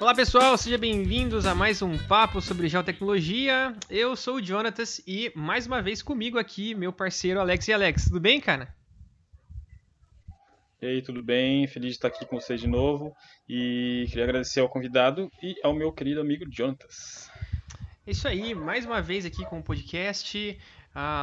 Olá pessoal, sejam bem-vindos a mais um papo sobre geotecnologia. Eu sou o Jonatas e mais uma vez comigo aqui meu parceiro Alex e Alex. Tudo bem, cara? E aí, tudo bem? Feliz de estar aqui com vocês de novo e queria agradecer ao convidado e ao meu querido amigo Jonatas. Isso aí, mais uma vez aqui com o podcast,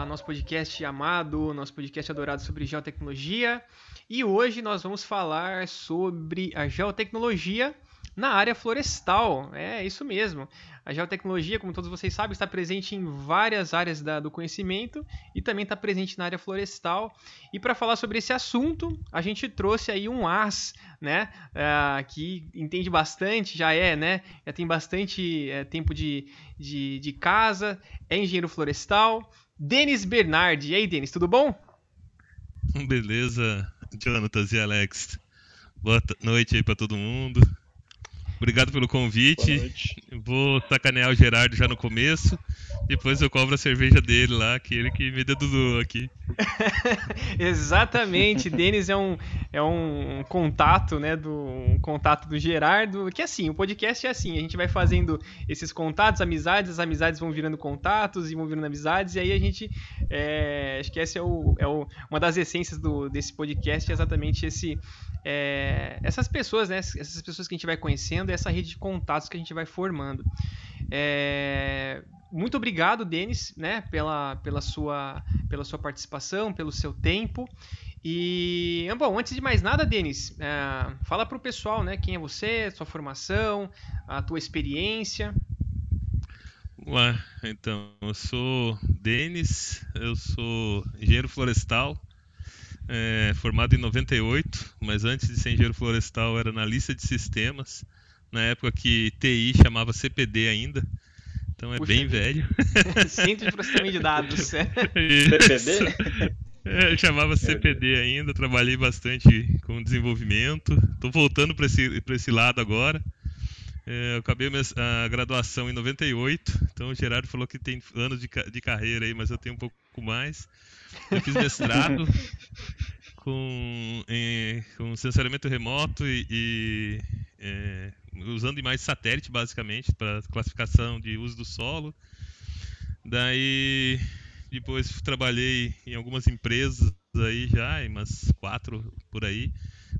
nosso podcast amado, nosso podcast adorado sobre geotecnologia. E hoje nós vamos falar sobre a geotecnologia na área florestal. É isso mesmo. A geotecnologia, como todos vocês sabem, está presente em várias áreas da, do conhecimento e também está presente na área florestal. E para falar sobre esse assunto, a gente trouxe aí um as, né, uh, que entende bastante, já é, né, já tem bastante é, tempo de, de, de casa, é engenheiro florestal. Denis Bernardi. E aí, Denis, tudo bom? Beleza, Jonatas e Alex. Boa noite aí para todo mundo. Obrigado pelo convite. Vou sacanear o Gerardo já no começo. Depois eu cobro a cerveja dele lá, que ele que me deduzou aqui. Exatamente, Denis é um, é um contato, né, do um contato do Gerardo, que é assim, o podcast é assim, a gente vai fazendo esses contatos, amizades, as amizades vão virando contatos e vão virando amizades, e aí a gente, é, acho que essa é, o, é o, uma das essências do, desse podcast, é exatamente esse, é, essas pessoas, né, essas pessoas que a gente vai conhecendo, essa rede de contatos que a gente vai formando. É, muito obrigado, Denis, né, pela, pela, sua, pela sua participação, pelo seu tempo. E, bom, antes de mais nada, Denis, é, fala para o pessoal, né, quem é você, sua formação, a tua experiência. Olá, então, eu sou Denis, eu sou engenheiro florestal, é, formado em 98, mas antes de ser engenheiro florestal era na lista de sistemas, na época que TI chamava CPD ainda, então é Puxa bem velho. Centro de Processamento de Dados. CPD? É, eu chamava CPD ainda, trabalhei bastante com desenvolvimento. Estou voltando para esse, esse lado agora. É, eu acabei a graduação em 98, então o Gerardo falou que tem anos de, de carreira aí, mas eu tenho um pouco mais. Eu fiz mestrado com, em, com sensoriamento remoto e, e é, usando imagens satélite basicamente para classificação de uso do solo. Daí depois trabalhei em algumas empresas aí já, em umas quatro por aí,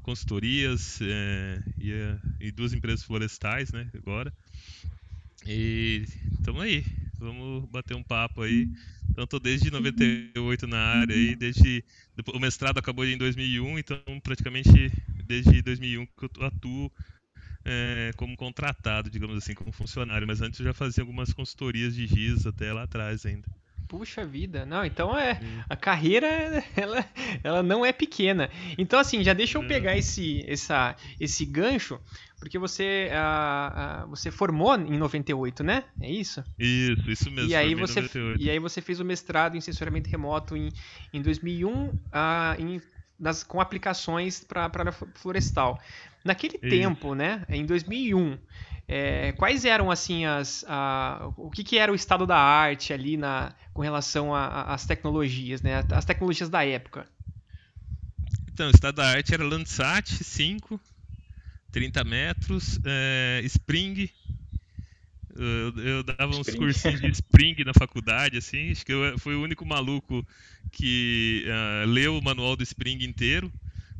consultorias é, e, e, duas empresas florestais, né, agora. E estamos aí, vamos bater um papo aí. Então estou desde 98 na área aí, desde o mestrado acabou em 2001, então praticamente desde 2001 que eu atuo é, como contratado, digamos assim, como funcionário, mas antes eu já fazia algumas consultorias de GIS até lá atrás ainda. Puxa vida, não, então é a carreira ela, ela não é pequena. Então assim, já deixa eu pegar esse essa esse gancho, porque você você formou em 98, né? É isso? Isso, isso mesmo. E aí você e aí você fez o mestrado em sensoramento remoto em, em 2001, uh, em, nas, com aplicações para a florestal. Naquele isso. tempo, né, em 2001, é, quais eram assim as a, o que, que era o estado da arte ali na com relação às tecnologias, né, as tecnologias da época? Então, o estado da arte era Landsat 5, 30 metros, é, Spring. Eu, eu dava uns Spring. cursinhos de Spring na faculdade, assim. Acho que eu fui o único maluco que uh, leu o manual do Spring inteiro.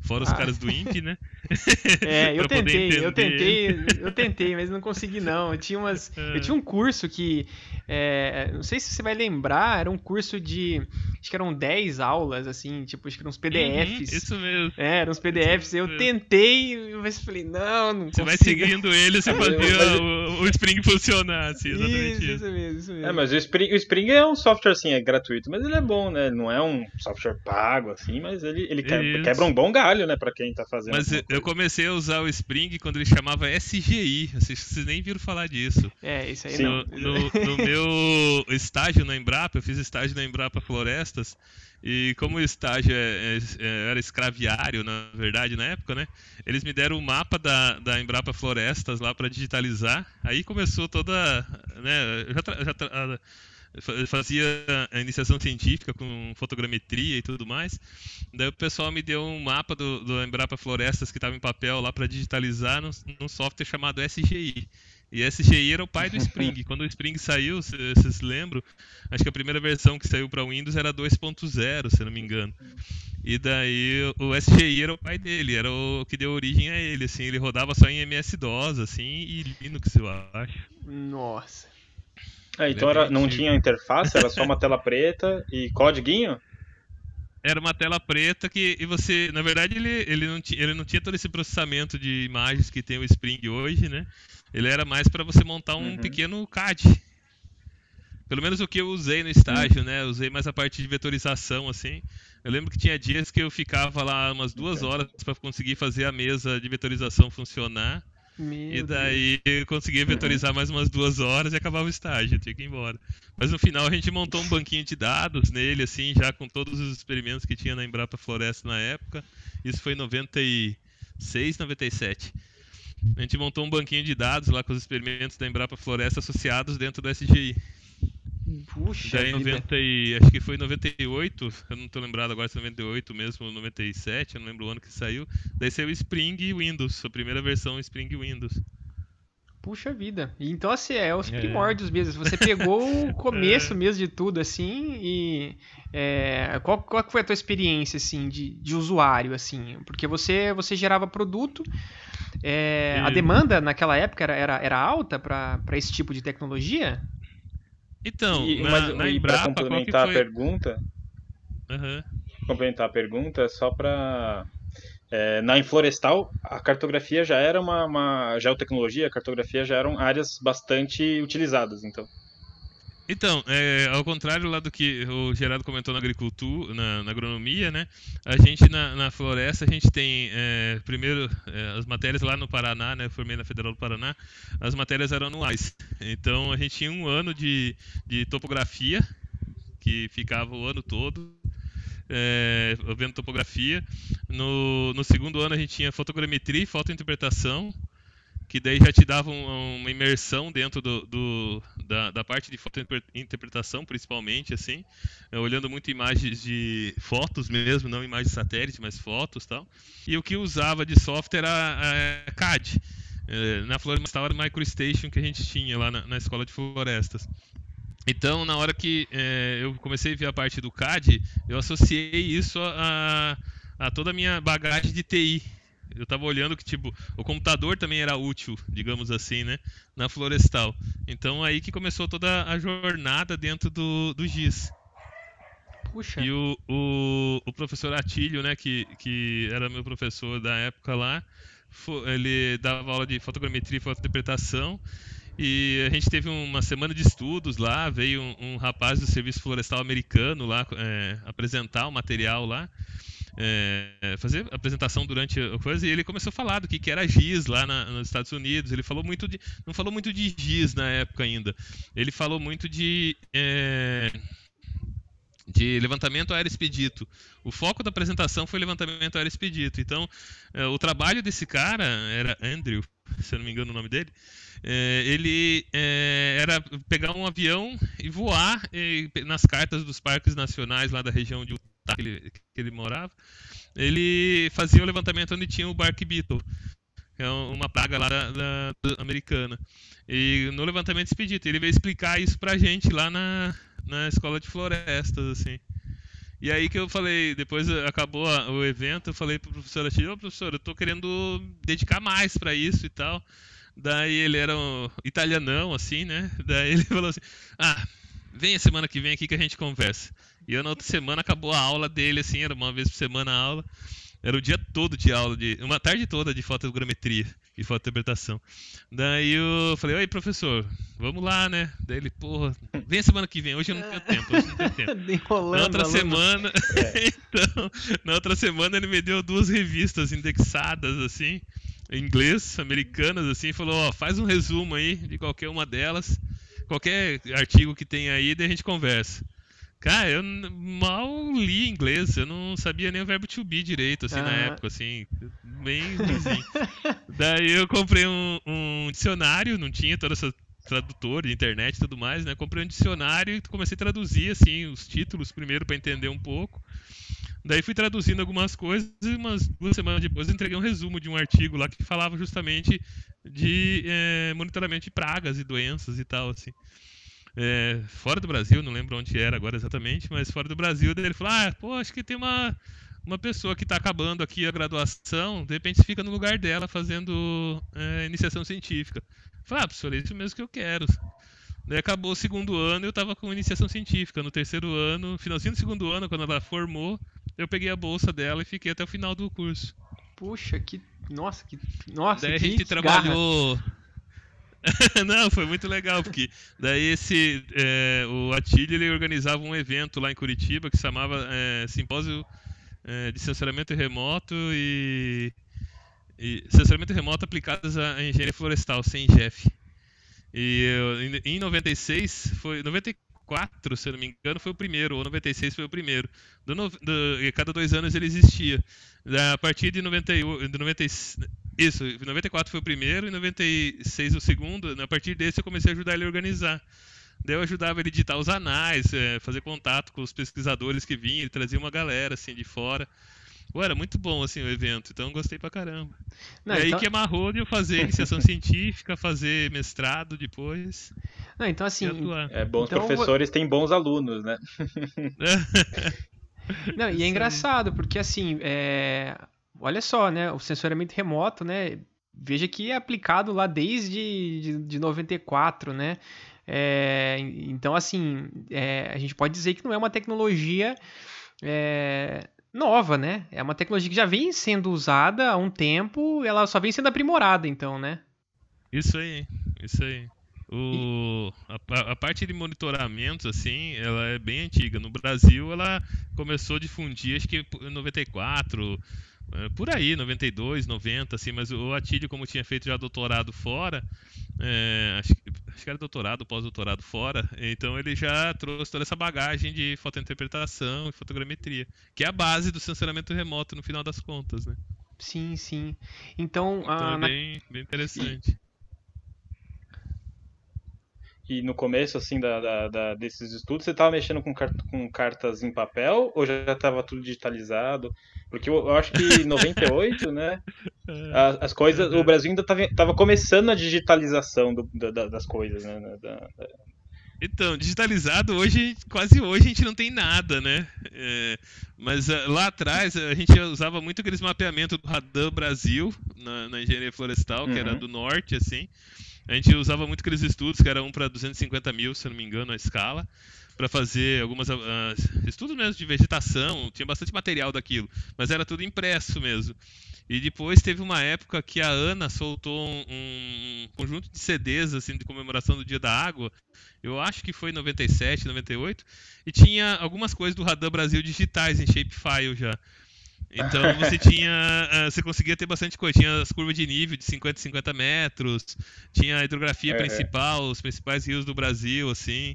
Fora os ah. caras do INPE, né? É, eu tentei, eu tentei, eu tentei, mas não consegui não. Eu tinha umas, é. eu tinha um curso que, é, não sei se você vai lembrar, era um curso de, acho que eram 10 aulas, assim, tipo, acho que eram uns PDFs. Uhum, isso mesmo. É, eram uns PDFs. Eu tentei, mas falei, não, não Você consigo. vai seguindo ele, você fazia o, o, Spring funcionar, assim, exatamente isso. Isso mesmo, isso mesmo. É, mas o Spring, o Spring é um software, assim, é gratuito, mas ele é bom, né? Não é um software pago, assim, mas ele, ele quebra, quebra um bom galho trabalho, né, para quem tá fazendo. Mas eu comecei a usar o Spring quando ele chamava SGI. Vocês, vocês nem viram falar disso. É, isso aí Sim. não. No, no, no meu estágio na Embrapa, eu fiz estágio na Embrapa Florestas. E como o estágio é, é, era escraviário, na verdade, na época, né? Eles me deram o mapa da, da Embrapa Florestas lá para digitalizar. Aí começou toda. Né, eu já, já fazia a iniciação científica com fotogrametria e tudo mais. Daí o pessoal me deu um mapa do, do Embrapa Florestas que estava em papel lá para digitalizar num, num software chamado SGI. E SGI era o pai do Spring. Quando o Spring saiu, vocês lembram? Acho que a primeira versão que saiu para Windows era 2.0, se não me engano. E daí o SGI era o pai dele, era o que deu origem a ele, assim, ele rodava só em MS-DOS, assim, e Linux, eu acho. Nossa. É, então era, não tinha interface, era só uma tela preta e códiguinho? Era uma tela preta que e você, na verdade, ele, ele, não, tinha, ele não tinha todo esse processamento de imagens que tem o Spring hoje, né? Ele era mais para você montar um uhum. pequeno CAD. Pelo menos o que eu usei no estágio, uhum. né? Eu usei mais a parte de vetorização, assim. Eu lembro que tinha dias que eu ficava lá umas duas horas para conseguir fazer a mesa de vetorização funcionar. Meu e daí Deus. eu conseguia vetorizar mais umas duas horas e acabava o estágio, tinha que ir embora. Mas no final a gente montou um banquinho de dados nele, assim, já com todos os experimentos que tinha na Embrapa Floresta na época. Isso foi em 96, 97. A gente montou um banquinho de dados lá com os experimentos da Embrapa Floresta associados dentro do SGI. Puxa, Daí, 90 e, acho que foi 98, eu não estou lembrado agora se 98 mesmo, 97, eu não lembro o ano que saiu. Daí saiu Spring Windows, a primeira versão Spring Windows. Puxa vida. Então, assim, é os é. primórdios é. mesmo. Você pegou o começo é. mesmo de tudo, assim, e é, qual, qual foi a tua experiência, assim, de, de usuário, assim? Porque você, você gerava produto, é, a demanda naquela época era, era, era alta para esse tipo de tecnologia? Então, e, na, mas, na Embrapa, complementar a pergunta, uhum. complementar a pergunta, só para é, na Inflorestal, a cartografia já era uma, uma geotecnologia, a cartografia já eram áreas bastante utilizadas, então. Então, é, ao contrário lá do que o Gerardo comentou na agricultura, na, na agronomia, né? A gente na, na, floresta a gente tem é, primeiro é, as matérias lá no Paraná, né? Eu formei na Federal do Paraná, as matérias eram anuais. Então a gente tinha um ano de, de topografia que ficava o ano todo é, vendo topografia. No, no segundo ano a gente tinha fotogrametria e fotointerpretação que daí já te dava uma imersão dentro do, do da, da, parte de fotointerpretação, principalmente, assim, é, olhando muito imagens de fotos mesmo, não imagens de satélite, mas fotos tal. E o que usava de software era a CAD. É, na Florestal era MicroStation que a gente tinha lá na, na escola de florestas. Então, na hora que é, eu comecei a ver a parte do CAD, eu associei isso a, a toda a minha bagagem de TI eu tava olhando que, tipo, o computador também era útil, digamos assim, né? Na Florestal. Então aí que começou toda a jornada dentro do, do GIS. Puxa. E o, o, o professor Atílio, né, que, que era meu professor da época lá, ele dava aula de fotogrametria e fotointerpretação. E a gente teve uma semana de estudos lá, veio um, um rapaz do Serviço Florestal Americano lá é, apresentar o material lá é, fazer apresentação durante a coisa e ele começou a falar do que, que era GIS lá na, nos Estados Unidos. Ele falou muito de. Não falou muito de GIS na época ainda. Ele falou muito de. É, de levantamento aéreo expedito. O foco da apresentação foi levantamento aéreo expedito. Então, é, o trabalho desse cara era Andrew, se eu não me engano o nome dele. É, ele é, era pegar um avião e voar e, nas cartas dos parques nacionais lá da região de que ele, que ele morava. Ele fazia o levantamento onde tinha o Bark Beetle, que é uma praga lá da, da, da americana. E no levantamento expedito, ele veio explicar isso pra gente lá na, na escola de florestas, assim. E aí que eu falei, depois acabou o evento, eu falei pro professor Achille, ô professor, eu tô querendo dedicar mais para isso e tal. Daí ele era um italianão, assim, né? Daí ele falou assim, ah, vem a semana que vem aqui que a gente conversa. E eu na outra semana acabou a aula dele, assim, era uma vez por semana a aula. Era o dia todo de aula, de uma tarde toda de fotogrametria. e fotointerpretação. Daí eu falei, oi professor, vamos lá, né? Daí ele, porra, vem semana que vem, hoje eu não tenho tempo, hoje eu não tenho tempo. Enrolando, na outra aluno. semana, então, na outra semana ele me deu duas revistas indexadas, assim, em inglês, americanas, assim, e falou, ó, faz um resumo aí de qualquer uma delas, qualquer artigo que tem aí, daí a gente conversa. Cara, eu mal li inglês, eu não sabia nem o verbo to be direito, assim, na época, assim, bem ruimzinho. Daí eu comprei um, um dicionário, não tinha toda essa tradutor de internet e tudo mais, né? Comprei um dicionário e comecei a traduzir, assim, os títulos primeiro para entender um pouco. Daí fui traduzindo algumas coisas e umas duas semanas depois eu entreguei um resumo de um artigo lá que falava justamente de eh, monitoramento de pragas e doenças e tal, assim. É, fora do Brasil, não lembro onde era agora exatamente, mas fora do Brasil, daí ele falou: Ah, pô, acho que tem uma, uma pessoa que está acabando aqui a graduação, de repente fica no lugar dela fazendo é, iniciação científica. Falei, ah, professor, é isso mesmo que eu quero. Daí acabou o segundo ano, eu estava com iniciação científica. No terceiro ano, finalzinho do segundo ano, quando ela formou, eu peguei a bolsa dela e fiquei até o final do curso. Puxa, que. Nossa, que. Nossa, Daí a que gente garra. trabalhou. Não, foi muito legal, porque daí esse é, o Atílio ele organizava um evento lá em Curitiba que se chamava é, Simpósio é, de Sensoramento Remoto e, e Sensoramento Remoto aplicados à engenharia florestal, sem GEF. E eu, em, em 96, foi 94, se eu não me engano, foi o primeiro, ou 96 foi o primeiro. Do, do- cada dois anos ele existia. A partir de 98, de 90, isso, em 94 foi o primeiro, em 96 o segundo. A partir desse eu comecei a ajudar ele a organizar. Daí eu ajudava ele a editar os anais, eh, fazer contato com os pesquisadores que vinham, ele trazia uma galera assim de fora. Pô, era muito bom assim o evento, então eu gostei pra caramba. Não, e aí então, que amarrou de eu fazer iniciação científica, fazer mestrado depois não, então assim. É, bons Então, professores têm bons alunos, né? Não, e é aí. engraçado, porque assim, é... olha só, né? O sensoramento remoto, né? Veja que é aplicado lá desde de, de 94, né? É, então, assim, é, a gente pode dizer que não é uma tecnologia é, nova, né? É uma tecnologia que já vem sendo usada há um tempo, ela só vem sendo aprimorada, então, né? Isso aí, isso aí. O, a, a parte de monitoramento, assim, ela é bem antiga. No Brasil, ela começou a difundir, acho que em 94, eh, por aí, 92, 90, assim, mas o Atílio, como tinha feito já doutorado fora, eh, acho, que- acho que era doutorado, pós-doutorado fora, então ele já trouxe toda essa bagagem de fotointerpretação e fotogrametria, que é a base do sensoramento remoto no final das contas, né? Sim, sim. Então, Então ah, é bem, bem interessante. E no começo, assim, da, da- da- desses estudos, você estava mexendo com, car- com cartas em papel ou já estava tudo digitalizado? Porque eu, eu acho que em 98, né, a- as, coisas, o Brasil ainda estava começando a digitalização do- da- da- das coisas, né? da- Então, digitalizado hoje, quase hoje a gente não tem nada, né? É, mas ah, lá atrás a gente usava muito aqueles mapeamentos do Radar Brasil na, na engenharia florestal, que era Uhum. do norte, assim. A gente usava muito aqueles estudos que era um para 250 mil, se não me engano, a escala, para fazer algumas ah, estudos mesmo de vegetação. Tinha bastante material daquilo, mas era tudo impresso mesmo. E depois teve uma época que a Ana soltou um, um conjunto de CDs assim de comemoração do Dia da Água. Eu acho que foi em 97, 98, e tinha algumas coisas do Radar Brasil digitais em shapefile já. Então você tinha, ah, você conseguia ter bastante coisa. Tinha as curvas de nível de 50 e 50 metros, tinha a hidrografia É, é. principal, os principais rios do Brasil, assim.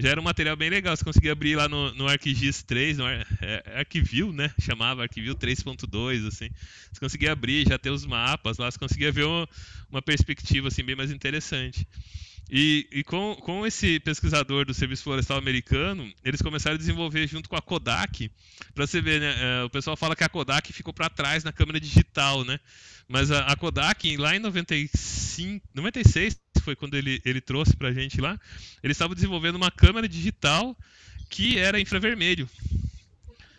Já era um material bem legal. Você conseguia abrir lá no, no ArcGIS 3, no Ar, é, Arquivio, né? Chamava Arquivio 3.2, assim. Você conseguia abrir, já ter os mapas lá, você conseguia ver uma, uma perspectiva assim bem mais interessante. E, e com, com esse pesquisador do Serviço Florestal Americano, eles começaram a desenvolver junto com a Kodak, para você ver, né? é, o pessoal fala que a Kodak ficou para trás na câmera digital, né? Mas a, a Kodak, lá em 95, 96, foi quando ele, ele trouxe pra gente lá, eles estavam desenvolvendo uma câmera digital que era infravermelho.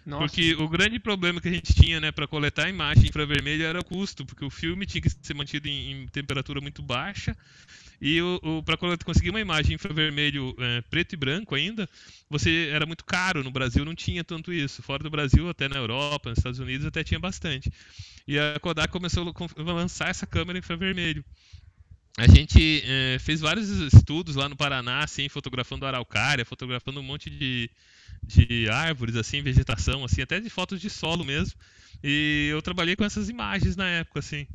Nossa. Porque o grande problema que a gente tinha, né, para coletar a imagem infravermelho era o custo, porque o filme tinha que ser mantido em, em temperatura muito baixa e o, o para conseguir uma imagem infravermelho é, preto e branco ainda, você era muito caro. No Brasil não tinha tanto isso. Fora do Brasil, até na Europa, nos Estados Unidos, até tinha bastante. E a Kodak começou a lançar essa câmera infravermelho. A gente é, fez vários estudos lá no Paraná, assim, fotografando araucária, fotografando um monte de, de árvores, assim, vegetação, assim, até de fotos de solo mesmo. E eu trabalhei com essas imagens na época, assim.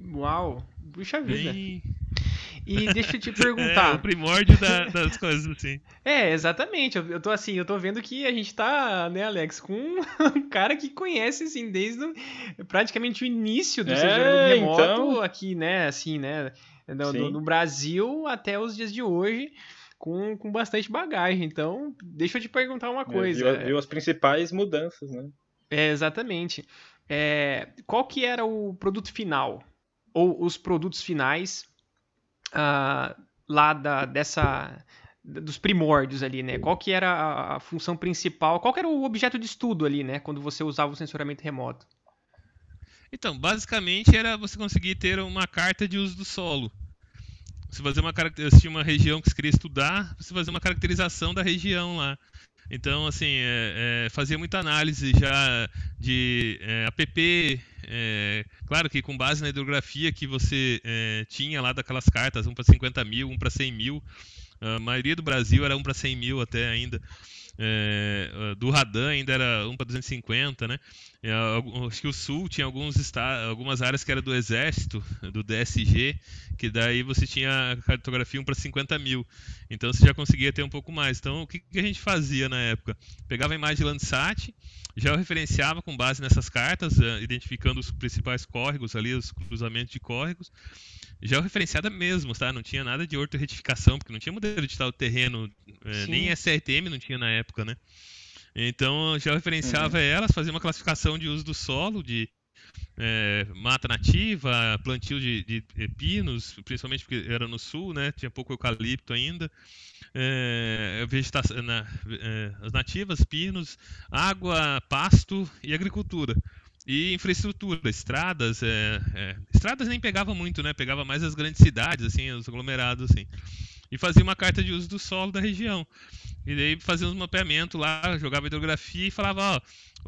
Uau! Puxa vida. Bem... E deixa eu te perguntar. É, o primórdio da, das coisas, assim. É, exatamente. Eu, eu tô assim, eu tô vendo que a gente tá, né, Alex, com um cara que conhece, assim, desde o, praticamente o início do é, remoto então... aqui, né, assim, né, no, no, Brasil até os dias de hoje. Com, com bastante bagagem. Então, deixa eu te perguntar uma coisa. É, viu, viu as principais mudanças, né? É, exatamente. É, qual que era o produto final? Ou os produtos finais uh, lá da, dessa dos primórdios ali, né? Qual que era a, a, função principal? Qual que era o objeto de estudo ali, né? Quando você usava o sensoramento remoto? Então, basicamente era você conseguir ter uma carta de uso do solo. Você fazer uma tinha uma região que você queria estudar, você fazer uma caracterização da região lá. Então, assim, é, é, fazia muita análise já de é, app, é, claro que com base na hidrografia que você é, tinha lá daquelas cartas, um para 50 mil, um para 100 mil. A maioria do Brasil era um para 100 mil até ainda. É, do Radan ainda era 1 para 250, né? Acho que o Sul tinha alguns algumas áreas que era do Exército, do DSG, que daí você tinha cartografia 1 para 50 mil. Então você já conseguia ter um pouco mais. Então o que, que a gente fazia na época? Pegava a imagem de Landsat, já referenciava com base nessas cartas, eh, identificando os principais córregos ali, os cruzamentos de córregos referenciada mesmo, tá? Não tinha nada de ortoretificação, porque não tinha modelo digital do terreno, é, nem SRTM não tinha na época, né? Então já referenciava uhum. elas, fazia uma classificação de uso do solo, de é, mata nativa, plantio de, de, pinos, principalmente porque era no sul, né? Tinha pouco eucalipto ainda. É, vegetação, na, é, as nativas, pinos, água, pasto e agricultura. E infraestrutura, estradas, é, é, estradas nem pegava muito, né? Pegava mais as grandes cidades, assim, os aglomerados, assim. E fazia uma carta de uso do solo da região. E daí fazia um mapeamento lá, jogava hidrografia e falava, ó,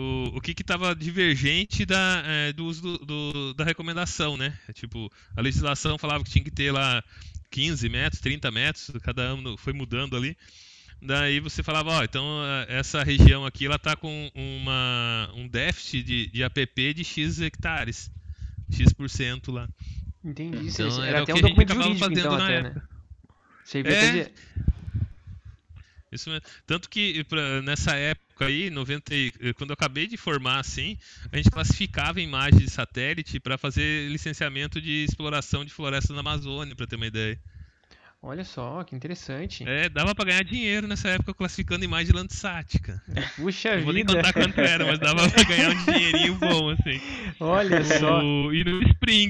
o, o que que estava divergente da, é, do uso do, do, da recomendação, né? Tipo, a legislação falava que tinha que ter lá 15 metros, 30 metros, cada ano foi mudando ali. Daí você falava, ó, então eh, essa região aqui ela tá com uma, um déficit de, de APP de X hectares, X% lá. Entendi. Então, era, era até um documento jurídico, então, até, né? Você é... Isso mesmo. Tanto que pra, nessa época aí, 90, eh, quando eu acabei de formar assim, a gente classificava imagens de satélite para fazer licenciamento de exploração de florestas na Amazônia, para ter uma ideia. Olha só, que interessante. É, dava pra ganhar dinheiro nessa época classificando imagem de Landsat, cara. Puxa Não vida. vou nem contar quanto era, mas dava pra ganhar um dinheirinho bom, assim. Olha o... só. E no Spring.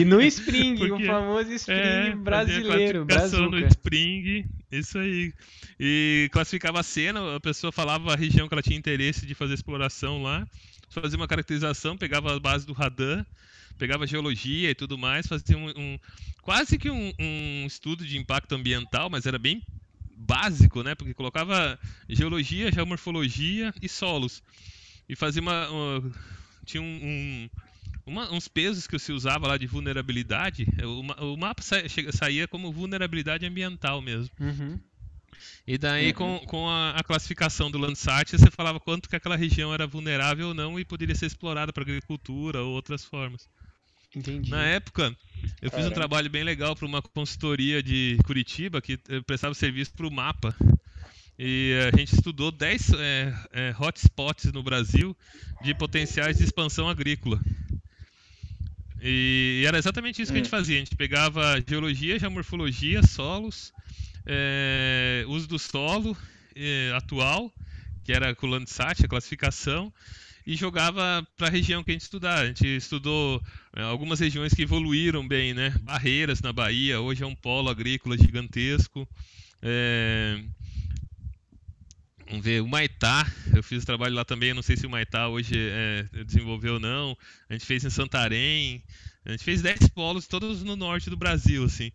E no Spring, Porque, o famoso Spring é, brasileiro. Classificação no Spring, isso aí. E classificava a cena, a pessoa falava a região que ela tinha interesse de fazer exploração lá, fazia uma caracterização, pegava a base do radar pegava geologia e tudo mais, fazia um, um quase que um, um, estudo de impacto ambiental, mas era bem básico, né? Porque colocava geologia, geomorfologia e solos. E fazia uma. uma tinha um, uma, uns pesos que se usava lá de vulnerabilidade. O, o mapa sa, saía como vulnerabilidade ambiental mesmo. Uhum. E daí, uhum. com, com a, a, classificação do Landsat, você falava quanto que aquela região era vulnerável ou não e poderia ser explorada para agricultura ou outras formas. Entendi. Na época, eu fiz um trabalho bem legal para uma consultoria de Curitiba que eh, prestava serviço para o mapa. E a gente estudou 10 é, é, hotspots no Brasil de potenciais de expansão agrícola. E era exatamente isso que a gente hum. fazia. A gente pegava geologia, geomorfologia, solos, é, uso do solo atual, que era com o Landsat, a classificação, e jogava para a região que a gente estudar. A gente estudou é, algumas regiões que evoluíram bem, né? Barreiras na Bahia, hoje é um polo agrícola gigantesco. É... Vamos ver, o Maitá, eu fiz trabalho lá também, não sei se o Maitá hoje é, desenvolveu ou não. A gente fez em Santarém, a gente fez 10 polos todos no norte do Brasil, assim.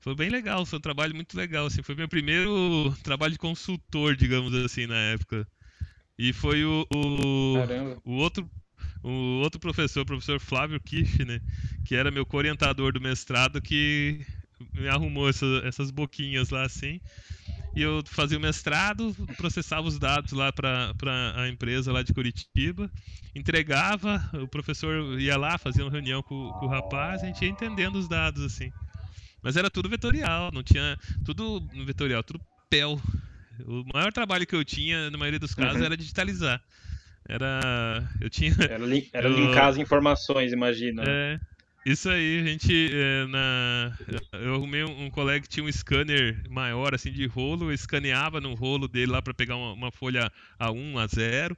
Foi bem legal, foi um trabalho muito legal, assim. Foi meu primeiro trabalho de consultor, digamos assim, na época. E foi o, o, o outro o outro professor, o professor Flávio Kirchner, que era meu orientador do mestrado, que me arrumou essa, essas boquinhas lá assim. E eu fazia o mestrado, processava os dados lá para a empresa lá de Curitiba, entregava, o professor ia lá, fazia uma reunião com, com o rapaz, a gente ia entendendo os dados assim. Mas era tudo vetorial, não tinha. Tudo vetorial, tudo PEL. O maior trabalho que eu tinha, na maioria dos casos, uhum. era digitalizar. Era. Eu tinha. Era, li, era eu, linkar as informações, imagina. É. Isso aí, a gente é, na eu arrumei um, um, colega que tinha um scanner maior assim de rolo, eu escaneava no rolo dele lá para pegar uma, uma, folha A1, A0.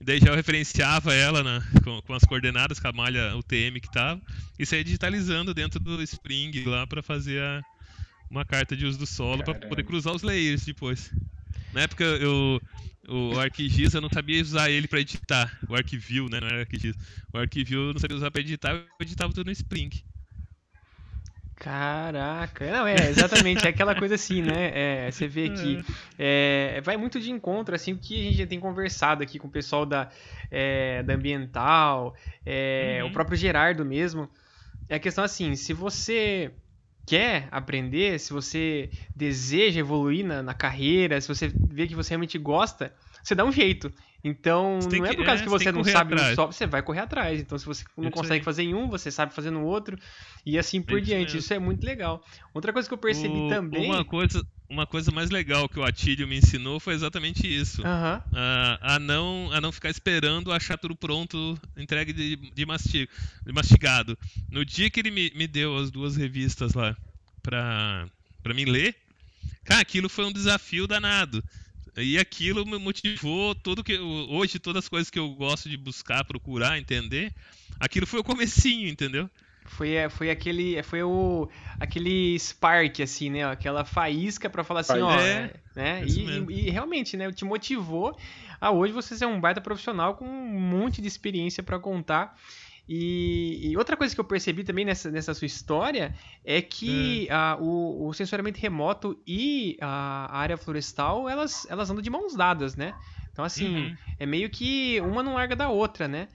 Daí já eu referenciava ela na, com, com, as coordenadas, com a malha UTM que tava, e saía digitalizando dentro do Spring lá para fazer a, uma carta de uso do solo para poder cruzar os layers depois. Na época eu o ArcGIS eu não sabia usar ele para editar. O Arquivio, né? Não era ArcGIS. O Arquivio eu não sabia usar para editar, eu editava tudo no Spring. Caraca, não, é exatamente é aquela coisa assim, né? É, você vê que é, vai muito de encontro, assim, o que a gente já tem conversado aqui com o pessoal da, é, da Ambiental, é, uhum. o próprio Gerardo mesmo. É a questão assim, se você quer aprender, se você deseja evoluir na, na, carreira, se você vê que você realmente gosta, você dá um jeito. Então, não é por causa é, que você, não sabe atrás. um só, você vai correr atrás. Então, se você não Isso consegue aí. fazer em um, você sabe fazer no outro, e assim por Isso diante. Mesmo. Isso é muito legal. Outra coisa que eu percebi o, também. Uma coisa, uma coisa mais legal que o Atílio me ensinou foi exatamente isso. a, a, não, a não ficar esperando achar tudo pronto, entregue de, de, mastigo, de mastigado. No dia que ele me, me deu as duas revistas lá pra, pra mim ler, cara, aquilo foi um desafio danado. E aquilo me motivou tudo que hoje todas as coisas que eu gosto de buscar, procurar, entender, aquilo foi o comecinho, entendeu? Foi, é, foi aquele é, foi o aquele spark assim, né, aquela faísca para falar assim, ó, é, né? E, e, e, realmente, né, te motivou a hoje você ser um baita profissional com um monte de experiência para contar. E, e, outra coisa que eu percebi também nessa, nessa sua história é que hum. o, o, sensoriamento remoto e a, área florestal, elas, elas andam de mãos dadas, né? Então, assim, uhum. é meio que uma não larga da outra, né?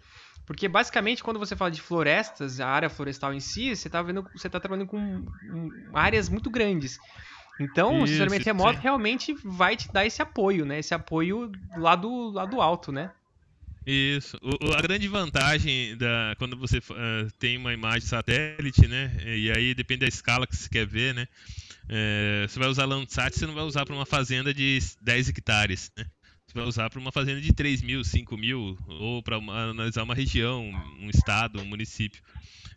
Porque basicamente, quando você fala de florestas, a área florestal em si, você está vendo, você tá trabalhando com um, áreas muito grandes. Então, Isso, o sensoriamento remoto realmente vai te dar esse apoio, né? Esse apoio lá do, lá do alto, né? Isso. O, a grande vantagem da quando você uh, tem uma imagem satélite, né? E aí depende da escala que você quer ver, né? É, você vai usar Landsat, você não vai usar para uma fazenda de 10 hectares, né? Você vai usar para uma fazenda de 3 mil, 5 mil, ou para analisar uma região, um estado, um município.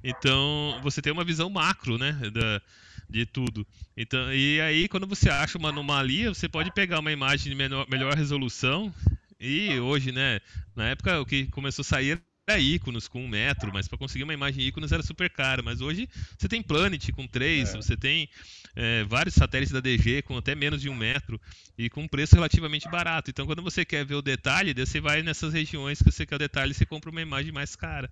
Então, você tem uma visão macro, né? Da, de tudo. Então, e aí, quando você acha uma anomalia, você pode pegar uma imagem de menor, melhor resolução e hoje, né? Na época o que começou a sair era íconos com um metro, mas para conseguir uma imagem íconos era super caro. Mas hoje você tem Planet com três, é. você tem é, vários satélites da DG com até menos de um metro e com um preço relativamente barato. Então, quando você quer ver o detalhe, você vai nessas regiões que você quer o detalhe e você compra uma imagem mais cara.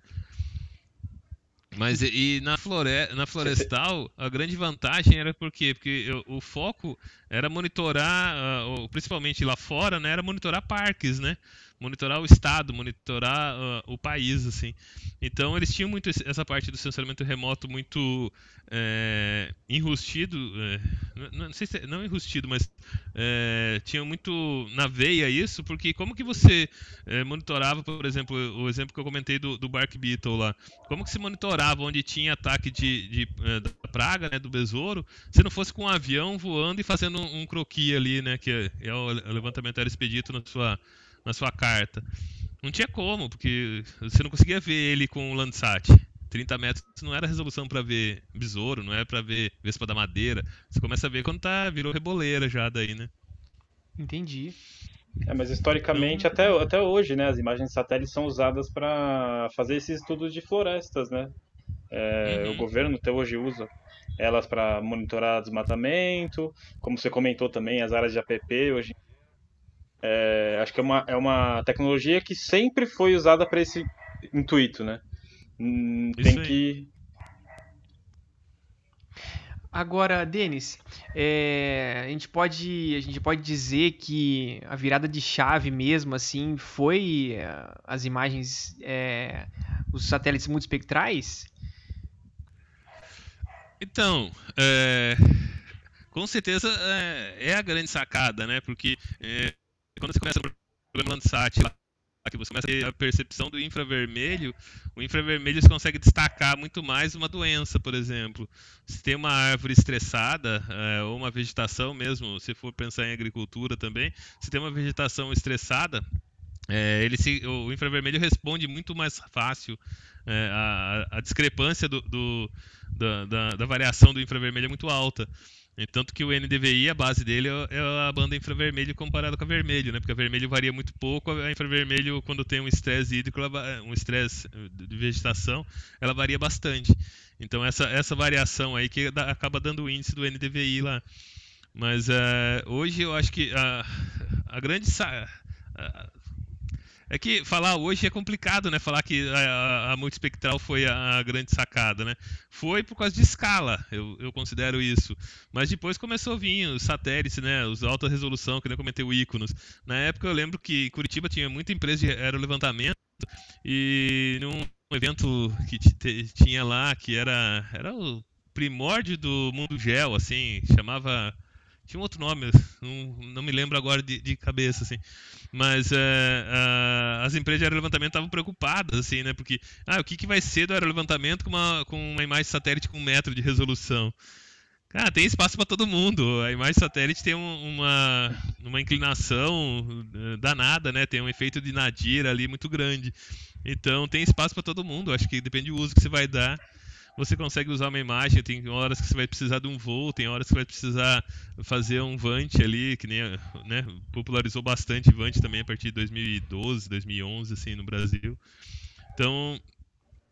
Mas e, na, flore na florestal, a grande vantagem era por quê? Porque eu, o foco era monitorar, uh, principalmente lá fora, né, era monitorar parques, né? Monitorar o estado, monitorar uh, o país, assim. Então eles tinham muito essa parte do sensoriamento remoto muito é, enrustido, é, não, não, sei se é, não enrustido, mas é, tinha muito na veia isso, porque como que você monitorava, por exemplo, o exemplo que eu comentei do, do Bark Beetle lá, como que se monitorava onde tinha ataque de, de é, da praga, né, do besouro, se não fosse com um avião voando e fazendo um, croquis ali, né, que é, é o levantamento era expedito na sua na sua carta. Não tinha como, porque você não conseguia ver ele com o Landsat. 30 metros não era resolução para ver besouro, não era para ver vespa da madeira. Você começa a ver quando tá virou reboleira já daí, né? Entendi. É, mas historicamente, então... até, até hoje, né, as imagens satélites são usadas para fazer esses estudos de florestas, né? É, uhum. O governo até hoje usa elas para monitorar desmatamento, como você comentou também, as áreas de APP hoje É, acho que é uma, é uma tecnologia que sempre foi usada para esse intuito, né? Hum, tem que Agora, Denis, é, a, gente pode, a gente pode dizer que a virada de chave mesmo, assim, foi é, as imagens, é, os satélites multispectrais? Então, é, com certeza é, é, a grande sacada, né? Porque é, quando você começa o programa Landsat lá, que você começa a ter a percepção do infravermelho, o infravermelho você consegue destacar muito mais uma doença, por exemplo. Se tem uma árvore estressada, é, ou uma vegetação mesmo, se for pensar em agricultura também, se tem uma vegetação estressada, é, ele se, o infravermelho responde muito mais fácil. É, a, a, discrepância do, do da, da, da variação do infravermelho é muito alta. Tanto que o NDVI, a base dele é a banda infravermelho comparada com a vermelho, né? Porque a vermelho varia muito pouco, a infravermelho, quando tem um estresse hídrico, um estresse de vegetação, ela varia bastante. Então essa, essa variação aí que dá, acaba dando o índice do NDVI lá. Mas uh, hoje eu acho que a, a grande é que falar hoje é complicado, né? Falar que a, a multispectral foi a, a, grande sacada, né? Foi por causa de escala, eu, eu, considero isso. Mas depois começou a vir os satélites, né? Os alta resolução, que nem eu comentei o Iconos. Na época eu lembro que Curitiba tinha muita empresa de aerolevantamento e num evento que tinha lá, que era, era o primórdio do mundo gel, assim, chamava tinha um outro nome, não, não me lembro agora de, de cabeça, assim. Mas uh, uh, as empresas de aerolevantamento estavam preocupadas, assim, né? Porque, ah, o que, que vai ser do aerolevantamento com uma, com uma imagem satélite com um metro de resolução? Cara, tem espaço para todo mundo. A imagem satélite tem uma, uma inclinação eh, danada, né? Tem um efeito de nadir ali muito grande. Então tem espaço para todo mundo. Acho que depende do uso que você vai dar você consegue usar uma imagem, tem horas que você vai precisar de um voo, tem horas que você vai precisar fazer um Vant ali, que nem né, popularizou bastante Vant também a partir de 2012, 2011, assim, no Brasil. Então,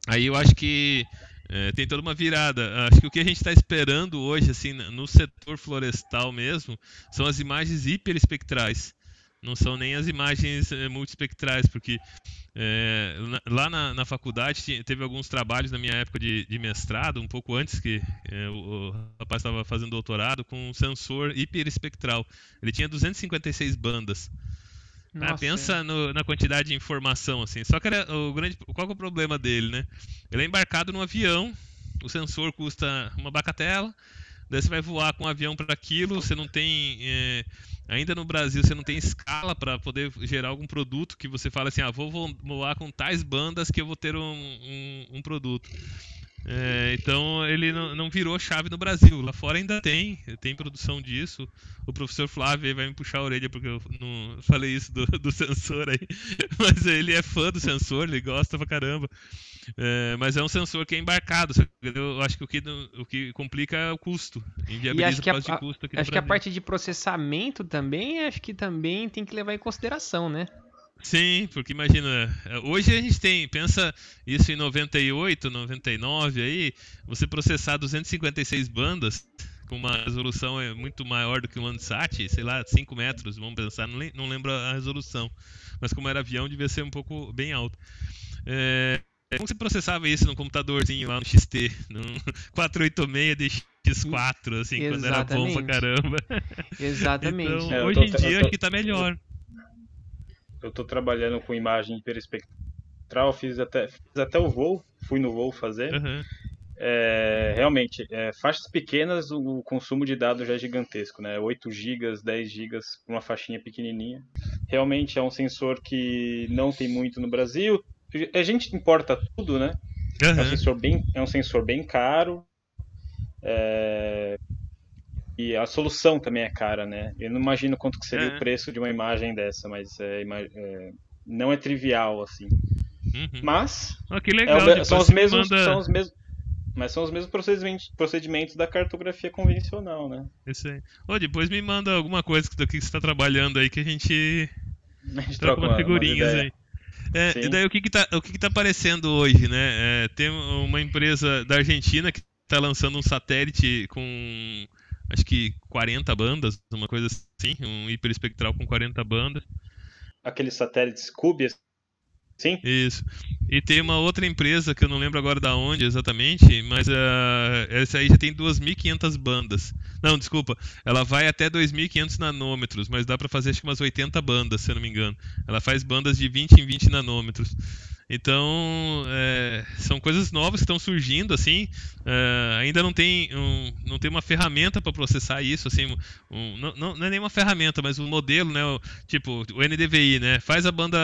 aí eu acho que é, tem toda uma virada. Acho que o que a gente está esperando hoje, assim, no setor florestal mesmo, são as imagens hiperespectrais não são nem as imagens é, multispectrais, porque é, lá na, na, faculdade teve alguns trabalhos na minha época de, de mestrado, um pouco antes que é, o, o, rapaz estava fazendo doutorado, com um sensor hiperespectral. Ele tinha 256 bandas. Ah, pensa é. no, na quantidade de informação, assim. Só que era o grande. Qual é o problema dele, né? Ele é embarcado num avião, o sensor custa uma bacatela, daí você vai voar com um avião para aquilo, você não tem. Ainda no Brasil, você não tem escala para poder gerar algum produto que você fala assim: ah, vou voar com tais bandas que eu vou ter um, um, um produto. É, então ele não, não, virou chave no Brasil. Lá fora ainda tem, tem produção disso. O professor Flávio vai me puxar a orelha porque eu não falei isso do, do sensor aí. Mas ele é fã do sensor, ele gosta pra caramba. É, mas é um sensor que é embarcado. Eu acho que o que, o que complica é o custo. E acho que, a, acho que a parte de processamento também, acho que também tem que levar em consideração, né? Sim, porque imagina, hoje a gente tem, pensa isso em 98, 99 aí, você processar 256 bandas com uma resolução é muito maior do que o Landsat, sei lá, 5 metros, vamos pensar, não, não lembro a resolução, mas como era avião devia ser um pouco bem alto. É, como você processava isso num computadorzinho lá no XT, no 486 DX4, assim, Exatamente. quando era bom pra caramba. Exatamente. Então, é, hoje tô, em dia tô... acho que tá melhor eu estou trabalhando com imagem hiperespectral, fiz até, fiz até o voo, fui no voo fazer. Uhum. É, realmente, é, faixas pequenas, o consumo de dados já é gigantesco, né? 8 GB, 10 GB, uma faixinha pequenininha. Realmente é um sensor que não tem muito no Brasil. A gente importa tudo, né? Uhum. É, um sensor bem, é um sensor bem caro. É, e a solução também é cara, né? Eu não imagino quanto que seria é. o preço de uma imagem dessa, mas é, é, não é trivial, assim. Uhum. Mas. Oh, que legal, é são, os mesmos, manda... são os mesmos. Mas são os mesmos procedimentos, procedimentos da cartografia convencional, né? Isso aí. Oh, depois me manda alguma coisa do que você está trabalhando aí que a gente, a gente troca umas figurinhas aí. É, e daí o que tá, o que que tá aparecendo hoje, né? É, tem uma empresa da Argentina que está lançando um satélite com acho que 40 bandas, uma coisa assim, um hiperespectral com 40 bandas. aqueles satélites Cube, Sim. Isso. E tem uma outra empresa que eu não lembro agora da onde exatamente, mas uh, essa aí já tem 2.500 bandas. Não, desculpa, ela vai até 2.500 nanômetros, mas dá para fazer acho que umas 80 bandas, se eu não me engano. Ela faz bandas de 20 em 20 nanômetros. Então, é, são coisas novas que estão surgindo, assim. É, ainda não tem, um, não tem uma ferramenta para processar isso, assim. Um, não, não, é nem uma ferramenta, mas um modelo, né? O, tipo, o NDVI, né? Faz a banda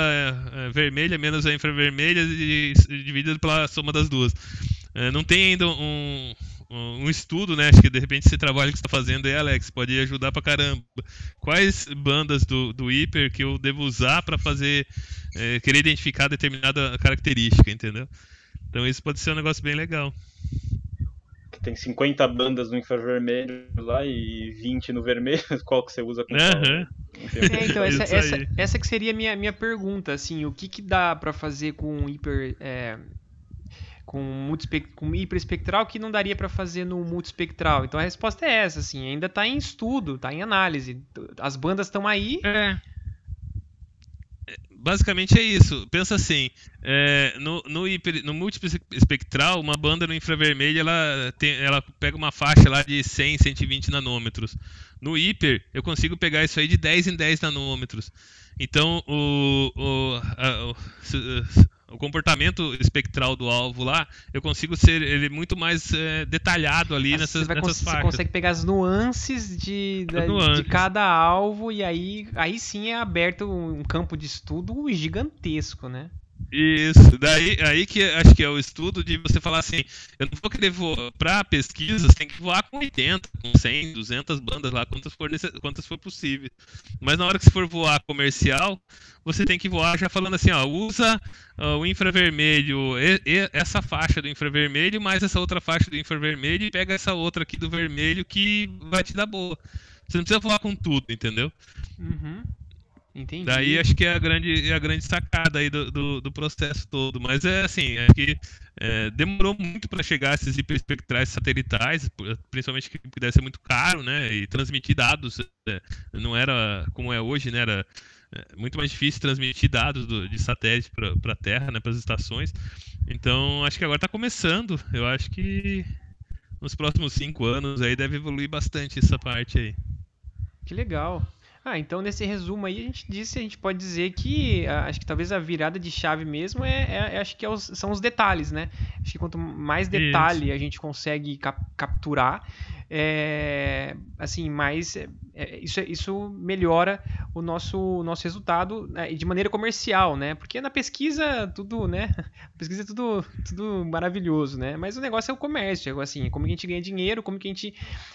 é, vermelha menos a infravermelha e, e dividida pela soma das duas. É, não tem ainda um, um estudo, né? Acho que de repente esse trabalho que você está fazendo aí, Alex, pode ajudar pra caramba. Quais bandas do, do Hyper que eu devo usar para fazer, é, querer identificar determinada característica, entendeu? Então isso pode ser um negócio bem legal. Tem 50 bandas no infravermelho lá e 20 no vermelho, qual que você usa com uhum. É, então, essa, essa, essa, que seria a minha, minha pergunta, assim, o que, que dá para fazer com hiper, é, com, com hiperespectral que não daria para fazer no multispectral. Então a resposta é essa, assim, ainda está em estudo, está em análise. As bandas estão aí. É. Basicamente é isso. Pensa assim, é, no, no, hiper, no multiespectral, uma banda no infravermelho ela, tem, ela pega uma faixa lá de 100, 120 nanômetros. No hiper, eu consigo pegar isso aí de 10 em 10 nanômetros. Então, o, o, a, o o comportamento espectral do alvo lá, eu consigo ser ele muito mais é, detalhado ali Mas nessas, nessas faixas. Você consegue pegar as nuances de, da, nuances. de cada alvo e aí, aí sim é aberto um campo de estudo gigantesco, né? Isso, daí aí que acho que é o estudo de você falar assim, eu não vou querer voar para pesquisas, tem que voar com 80, com 100, 200 bandas lá, quantas for, quantas for possível. Mas na hora que você for voar comercial, você tem que voar já falando assim, ó, usa uh, o infravermelho, e, e, essa faixa do infravermelho mais essa outra faixa do infravermelho e pega essa outra aqui do vermelho que vai te dar boa. Você não precisa voar com tudo, entendeu? Uhum. Entendi. Daí acho que é a grande, é a grande sacada aí do, do, do processo todo. Mas é assim, é que é, demorou muito para chegar a esses hiperespectrais satelitais, principalmente que pudesse ser muito caro, né? E transmitir dados é, não era como é hoje, né? Era muito mais difícil transmitir dados do, de satélite para a Terra, né? Para as estações. Então acho que agora está começando. Eu acho que nos próximos cinco anos aí deve evoluir bastante essa parte aí. Que legal. Ah, então nesse resumo aí a gente disse, a gente pode dizer que ah, acho que talvez a virada de chave mesmo é, é, é acho que é os, são os detalhes, né? Acho que quanto mais detalhe Isso. a gente consegue cap capturar, é, assim, mais é, é, isso, isso melhora o nosso, o nosso resultado né, de maneira comercial, né? Porque na pesquisa tudo, né? pesquisa é tudo, tudo maravilhoso, né? Mas o negócio é o comércio, assim, como que a gente ganha dinheiro, como que a gente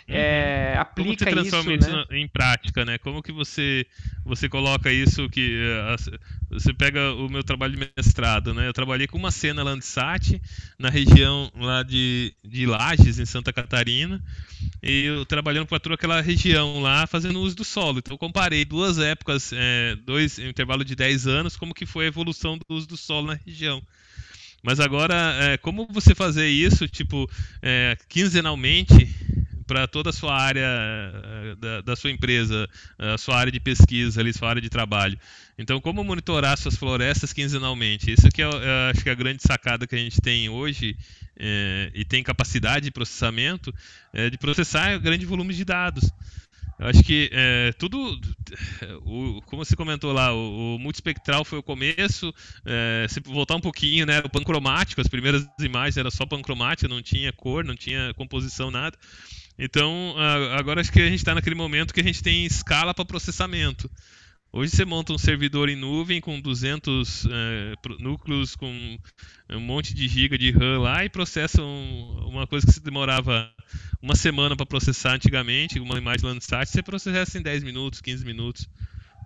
uhum. é, aplica como você transforma isso, isso né? em prática, né? Como que você você coloca isso que eh, você pega o meu trabalho de mestrado, né? Eu trabalhei com uma cena Landsat na região lá de, de Lages, em Santa Catarina e eu trabalhando toda aquela região lá, fazendo uso do solo. Então eu comparei duas épocas, é, dois um intervalo de 10 anos, como que foi a evolução do uso do solo na região. Mas agora, é, como você fazer isso, tipo, é, quinzenalmente, para toda a sua área é, da, da, sua empresa, a sua área de pesquisa, ali, sua área de trabalho. Então, como monitorar suas florestas quinzenalmente? Isso aqui é, é, acho que é a grande sacada que a gente tem hoje é, e tem capacidade de processamento é, de processar grande volume de dados. Eu acho que é, tudo, o, como você comentou lá, o, o multispectral foi o começo. É, se voltar um pouquinho, né, o pancromático, as primeiras imagens era só pancromática, não tinha cor, não tinha composição, nada. Então, agora acho que a gente está naquele momento que a gente tem escala para processamento. Hoje você monta um servidor em nuvem com 200 é, núcleos, com um monte de giga de RAM lá e processa um, uma coisa que se demorava uma semana para processar antigamente, uma imagem Landsat, você processa em 10 minutos, 15 minutos.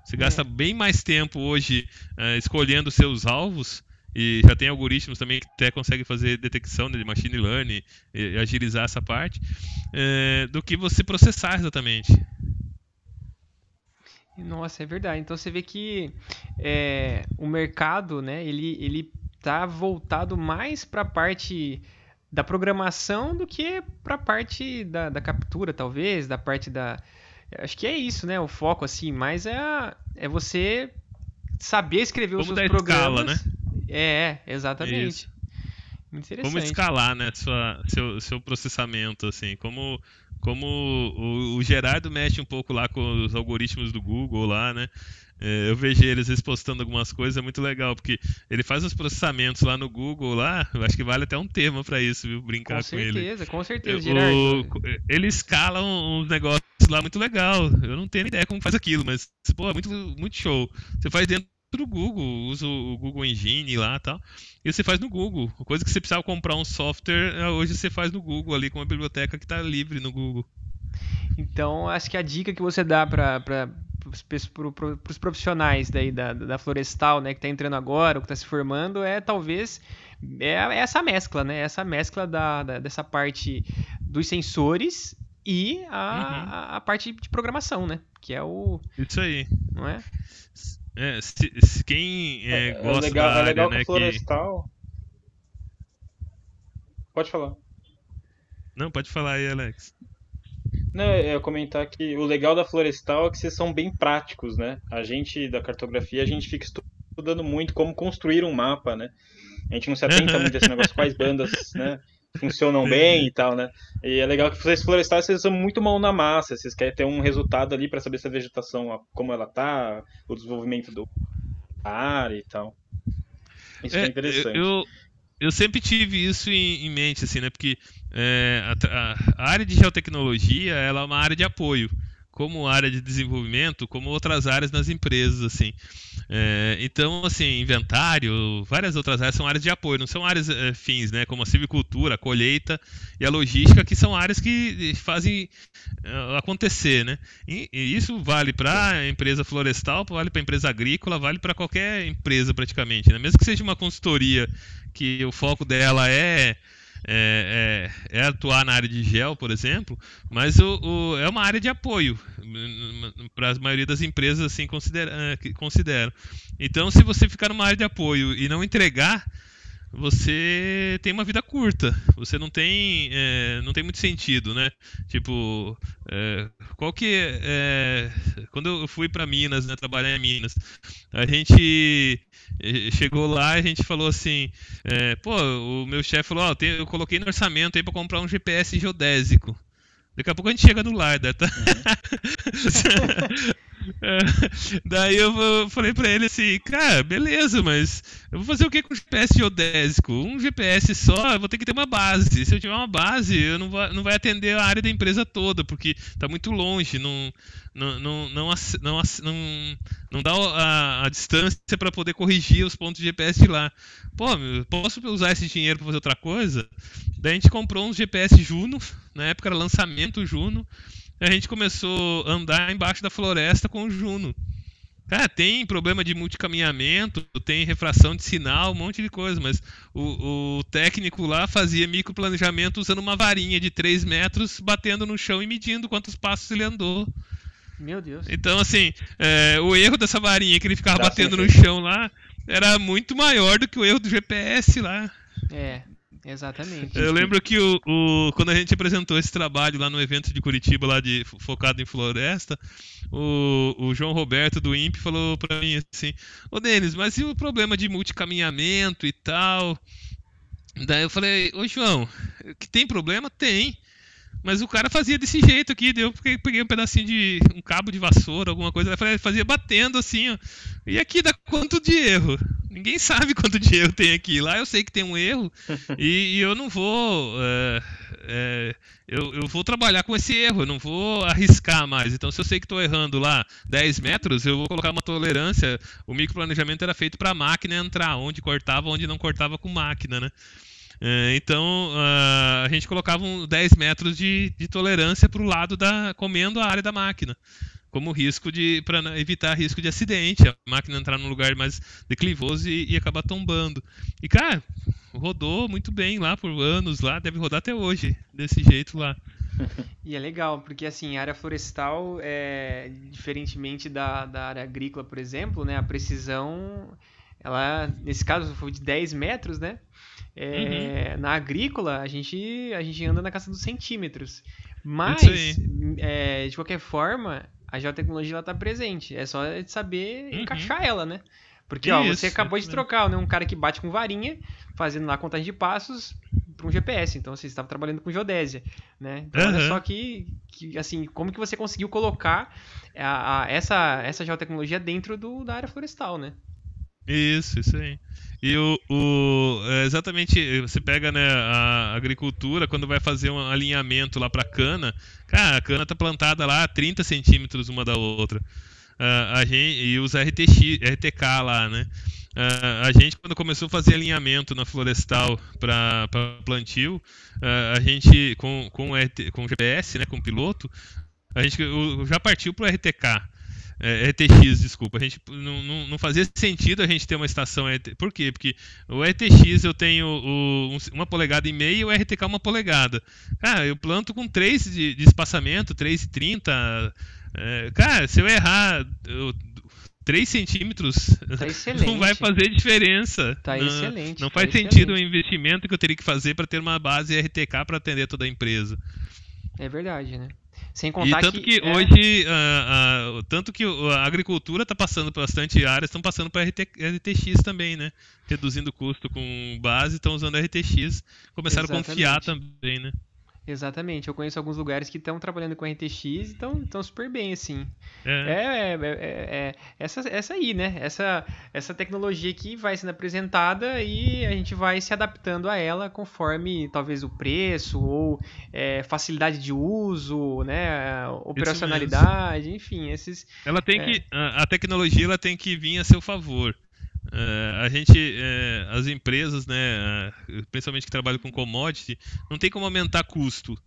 Você é. gasta bem mais tempo hoje é, escolhendo seus alvos e já tem algoritmos também que até conseguem fazer detecção de machine learning e agilizar essa parte, é, do que você processar exatamente. Nossa, é verdade. Então você vê que é, o mercado, né, ele, ele tá voltado mais para a parte da programação do que para a parte da, da, captura, talvez, da parte da... Acho que é isso, né, o foco, assim, mas é, é você saber escrever os seus dar escala, programas. né? É, exatamente. Isso. Como escalar, né, sua, seu, seu processamento, assim, como, como o, o Gerardo mexe um pouco lá com os algoritmos do Google lá, né, é, eu vejo ele às vezes postando algumas coisas, é muito legal, porque ele faz os processamentos lá no Google lá, eu acho que vale até um tema pra isso, viu, brincar Com com, ele. certeza, com certeza, O- Gerardo. ele escala um- uns negócios lá muito legal. Eu não tenho ideia como faz aquilo, mas pô, é muito, muito show. Você faz dentro do Google, usa o Google Engine lá e tal. E você faz no Google. Coisa que você precisava comprar um software, eh, hoje você faz no Google ali com uma biblioteca que está livre no Google. Então, acho que a dica que você dá para os profissionais daí da, da florestal, né, que está entrando agora, ou que está se formando, é talvez é, é essa mescla, né? Essa mescla da, da- dessa parte dos sensores e a, Uhum. a, a parte de programação, né? Que é o. Isso aí. Não é? É, se, se quem eh, É, gosta legal, da é área, legal né, que que... Florestal. Pode falar. Não, pode falar aí, Alex. Não, eu ia comentar que o legal da Florestal é que vocês são bem práticos, né? A gente da cartografia, a gente fica estudando muito como construir um mapa, né? A gente não se atenta muito a esse negócio, quais bandas, né? Funcionam bem e tal, né? E é legal que vocês florestais, vocês são muito mão na massa, vocês querem ter um resultado ali para saber se a vegetação, como ela tá, o desenvolvimento do da área e tal. Isso é, É, interessante. Eu, eu sempre tive isso em, em mente, assim, né? Porque é, a, a área de geotecnologia ela é uma área de apoio, como área de desenvolvimento, como outras áreas nas empresas, assim. É, então, assim, inventário, várias outras áreas são áreas de apoio, não são áreas é, fins, né? Como a silvicultura, a colheita e a logística, que são áreas que fazem é, acontecer, né? E, e isso vale para a empresa florestal, vale para a empresa agrícola, vale para qualquer empresa praticamente, né? Mesmo que seja uma consultoria que o foco dela é é, é- é atuar na área de gel, por exemplo, mas o, o- é uma área de apoio para a maioria das empresas assim considera, eh, que consideram. Então, se você ficar numa área de apoio e não entregar, você tem uma vida curta. Você não tem, eh, não tem muito sentido, né? Tipo, eh, qual que é, quando eu fui para Minas, né, trabalhar em Minas, a gente eh, chegou lá e a gente falou assim, é, pô, o meu chefe falou, ó, tem- eu coloquei no orçamento aí pra comprar um GPS geodésico. Daqui a pouco a gente chega no Larda, tá? É, daí eu vou- falei pra ele assim, cara, beleza, mas eu vou fazer o que com GPS geodésico? Um GPS só, eu vou ter que ter uma base. Se eu tiver uma base, eu não, vai, não vai atender a área da empresa toda, porque tá muito longe, não, não, não, não, não, não, não dá a, a distância para poder corrigir os pontos de GPS de lá. Pô, posso usar esse dinheiro para fazer outra coisa? Daí a gente comprou uns GPS Juno, na época era lançamento Juno. A gente começou a andar embaixo da floresta com o Juno. Cara, tem problema de multicaminhamento, tem refração de sinal, um monte de coisa, mas o, o técnico lá fazia microplanejamento usando uma varinha de 3 metros, batendo no chão e medindo quantos passos ele andou. Meu Deus. Então, assim, é, o erro dessa varinha que ele ficava Dá batendo no chão lá era muito maior do que o erro do GPS lá. É, exatamente. Eu lembro que o, o- quando a gente apresentou esse trabalho lá no evento de Curitiba, lá de fo- focado em floresta, o, o João Roberto do INPE falou pra mim assim: Ô Denis, mas e o problema de multicaminhamento e tal? Daí eu falei: Ô João, que tem problema? Tem. Mas o cara fazia desse jeito aqui, daí eu peguei, um pedacinho de. um cabo de vassoura, alguma coisa, fazia batendo assim, ó. E aqui dá quanto de erro? Ninguém sabe quanto de erro tem aqui. Lá eu sei que tem um erro e, e eu não vou. é, é, eu, eu vou trabalhar com esse erro, eu não vou arriscar mais. Então, se eu sei que estou errando lá 10 metros, eu vou colocar uma tolerância. O microplanejamento era feito para a máquina entrar, onde cortava, onde não cortava com máquina, né? É, então a gente colocava um 10 metros de, de tolerância para o lado da comendo a área da máquina, como risco de para evitar risco de acidente, a máquina entrar num lugar mais declivoso e, e acabar tombando. E cara, rodou muito bem lá por anos lá, deve rodar até hoje desse jeito lá. E é legal, porque assim, a área florestal, é, diferentemente da, da área agrícola, por exemplo, né, a precisão, ela, nesse caso, foi de 10 metros, né? É, Na agrícola, a gente, a gente anda na casa dos centímetros. Mas, Isso é, de qualquer forma, a geotecnologia está presente. É só saber Uhum. encaixar ela, né? Porque, ó, você acabou de trocar, né? Um cara que bate com varinha, fazendo lá contagem de passos para um GPS. Então, você estava trabalhando com geodésia, né? Então, uhum. olha só que, que, assim, como que você conseguiu colocar a, a, essa, essa geotecnologia dentro do, da área florestal, né? Isso, isso aí. E o, o é exatamente, você pega né, a agricultura, quando vai fazer um alinhamento lá para cana, cara, a cana tá plantada lá a 30 centímetros uma da outra. Uh, a gente, e os RTX, RTK lá, né? Uh, a gente, quando começou a fazer alinhamento na florestal para plantio, uh, a gente, com, com, RT, com GPS, né, com piloto, a gente já partiu para o RTK. É, RTX, desculpa. A gente não, não, não, fazia sentido a gente ter uma estação Por quê? Porque o RTX eu tenho o, um, uma polegada e meia e o RTK uma polegada. Cara, eu planto com 3 de, de espaçamento, 3,30. É, cara, se eu errar eu, 3 centímetros tá não vai fazer diferença. Tá não, excelente. Não faz tá sentido o investimento que eu teria que fazer para ter uma base RTK para atender toda a empresa. É verdade, né? Sem contar e tanto que, que é... hoje, uh, uh, tanto que a agricultura está passando por bastante áreas, estão passando para RT, RTX também, né? Reduzindo o custo com base, estão usando RTX. Começaram Exatamente. a confiar também, né? Exatamente, eu conheço alguns lugares que estão trabalhando com RTX e estão super bem, assim. É. É, é, é, essa, essa aí, né? Essa, essa tecnologia que vai sendo apresentada e a gente vai se adaptando a ela conforme talvez o preço ou facilidade de uso, né? Operacionalidade, enfim, esses. Ela tem que. A, a tecnologia ela tem que vir a seu favor. Uh, a gente, uh, as empresas, né, uh, principalmente que trabalham com commodity, não tem como aumentar custo.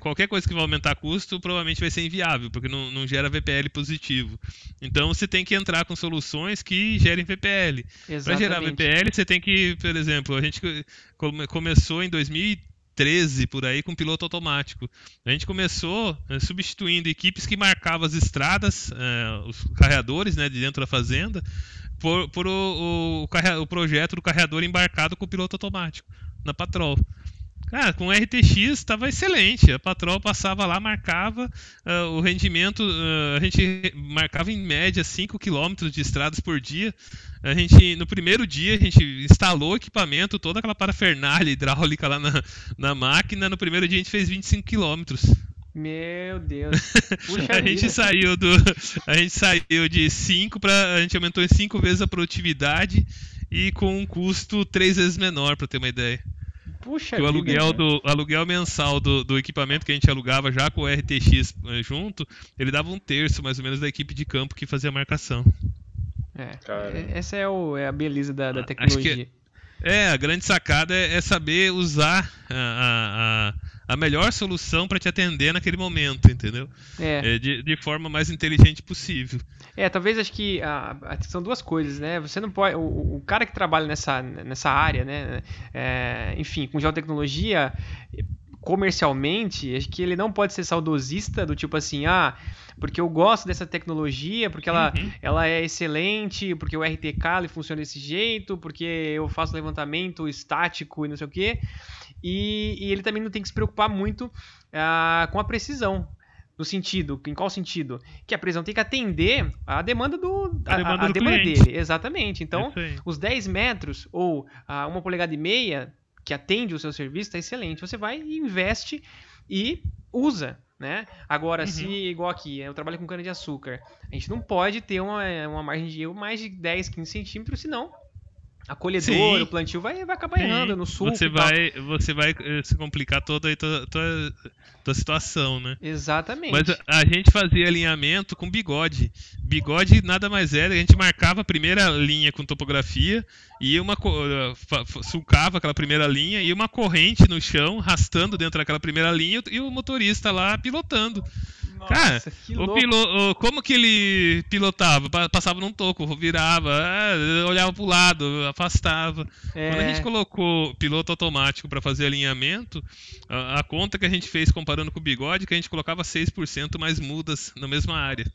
qualquer coisa que vai aumentar custo provavelmente vai ser inviável, porque não, não, gera VPL positivo. Então você tem que entrar com soluções que gerem VPL. Para gerar VPL, você tem que, por exemplo, a gente come, começou em 2013 por aí com piloto automático. A gente começou substituindo equipes que marcavam as estradas, os carreadores né, de dentro da fazenda, por, por o, o, o, projeto do carregador embarcado com o piloto automático na Patrol. Cara, com o RTX estava excelente. A Patrol passava lá, marcava uh, o rendimento. Uh, a gente marcava em média 5 km de estradas por dia. A gente, no primeiro dia, a gente instalou o equipamento, toda aquela parafernália hidráulica lá na, na máquina. No primeiro dia, a gente fez 25 km. Meu Deus. Puxa a gente saiu do a gente saiu de 5 para a gente aumentou em 5 vezes a produtividade e com um custo três vezes menor, para ter uma ideia. Puxa o aluguel vida, do aluguel mensal do, do equipamento que a gente alugava já com o RTX eh, junto, ele dava um terço mais ou menos da equipe de campo que fazia a marcação. É, é essa é, o, é, a beleza da, da tecnologia. é, a grande sacada é, é saber usar a, a a melhor solução para te atender naquele momento, entendeu? É. é de, de, forma mais inteligente possível. É, talvez acho que a, a, são duas coisas, né? Você não pode. O, o cara que trabalha nessa, nessa área, né? É, enfim, com geotecnologia, comercialmente, acho que ele não pode ser saudosista do tipo assim, ah, porque eu gosto dessa tecnologia, porque ela, uhum. ela é excelente, porque o RTK ele funciona desse jeito, porque eu faço levantamento estático e não sei o quê. E, e ele também não tem que se preocupar muito uh, com a precisão. No sentido, em qual sentido? Que a precisão tem que atender a demanda do a, a demanda, a, a demanda dele, exatamente. Então, os 10 metros ou uh, uma polegada e meia que atende o seu serviço está excelente. Você vai e investe e usa. Né? Agora, uhum. se, igual aqui, eu trabalho com cana-de-açúcar, a gente não pode ter uma, uma margem de erro mais de 10, 15 centímetros, senão a colhedora, o plantio vai, vai acabar Sim. errando no sul. Você vai, você vai eh, se complicar toda a tua, tua, tua, situação, né? Exatamente. Mas a, a, gente fazia alinhamento com bigode. Bigode nada mais era, a gente marcava a primeira linha com topografia e uma uh, sulcava aquela primeira linha e uma corrente no chão, rastando dentro daquela primeira linha e o motorista lá pilotando. Nossa, Cara, o piloto, como que ele pilotava? Passava num toco, virava, é, olhava pro lado, afastava. É. Quando a gente colocou piloto automático para fazer alinhamento, a, a, conta que a gente fez comparando com o bigode, que a gente colocava 6% mais mudas na mesma área.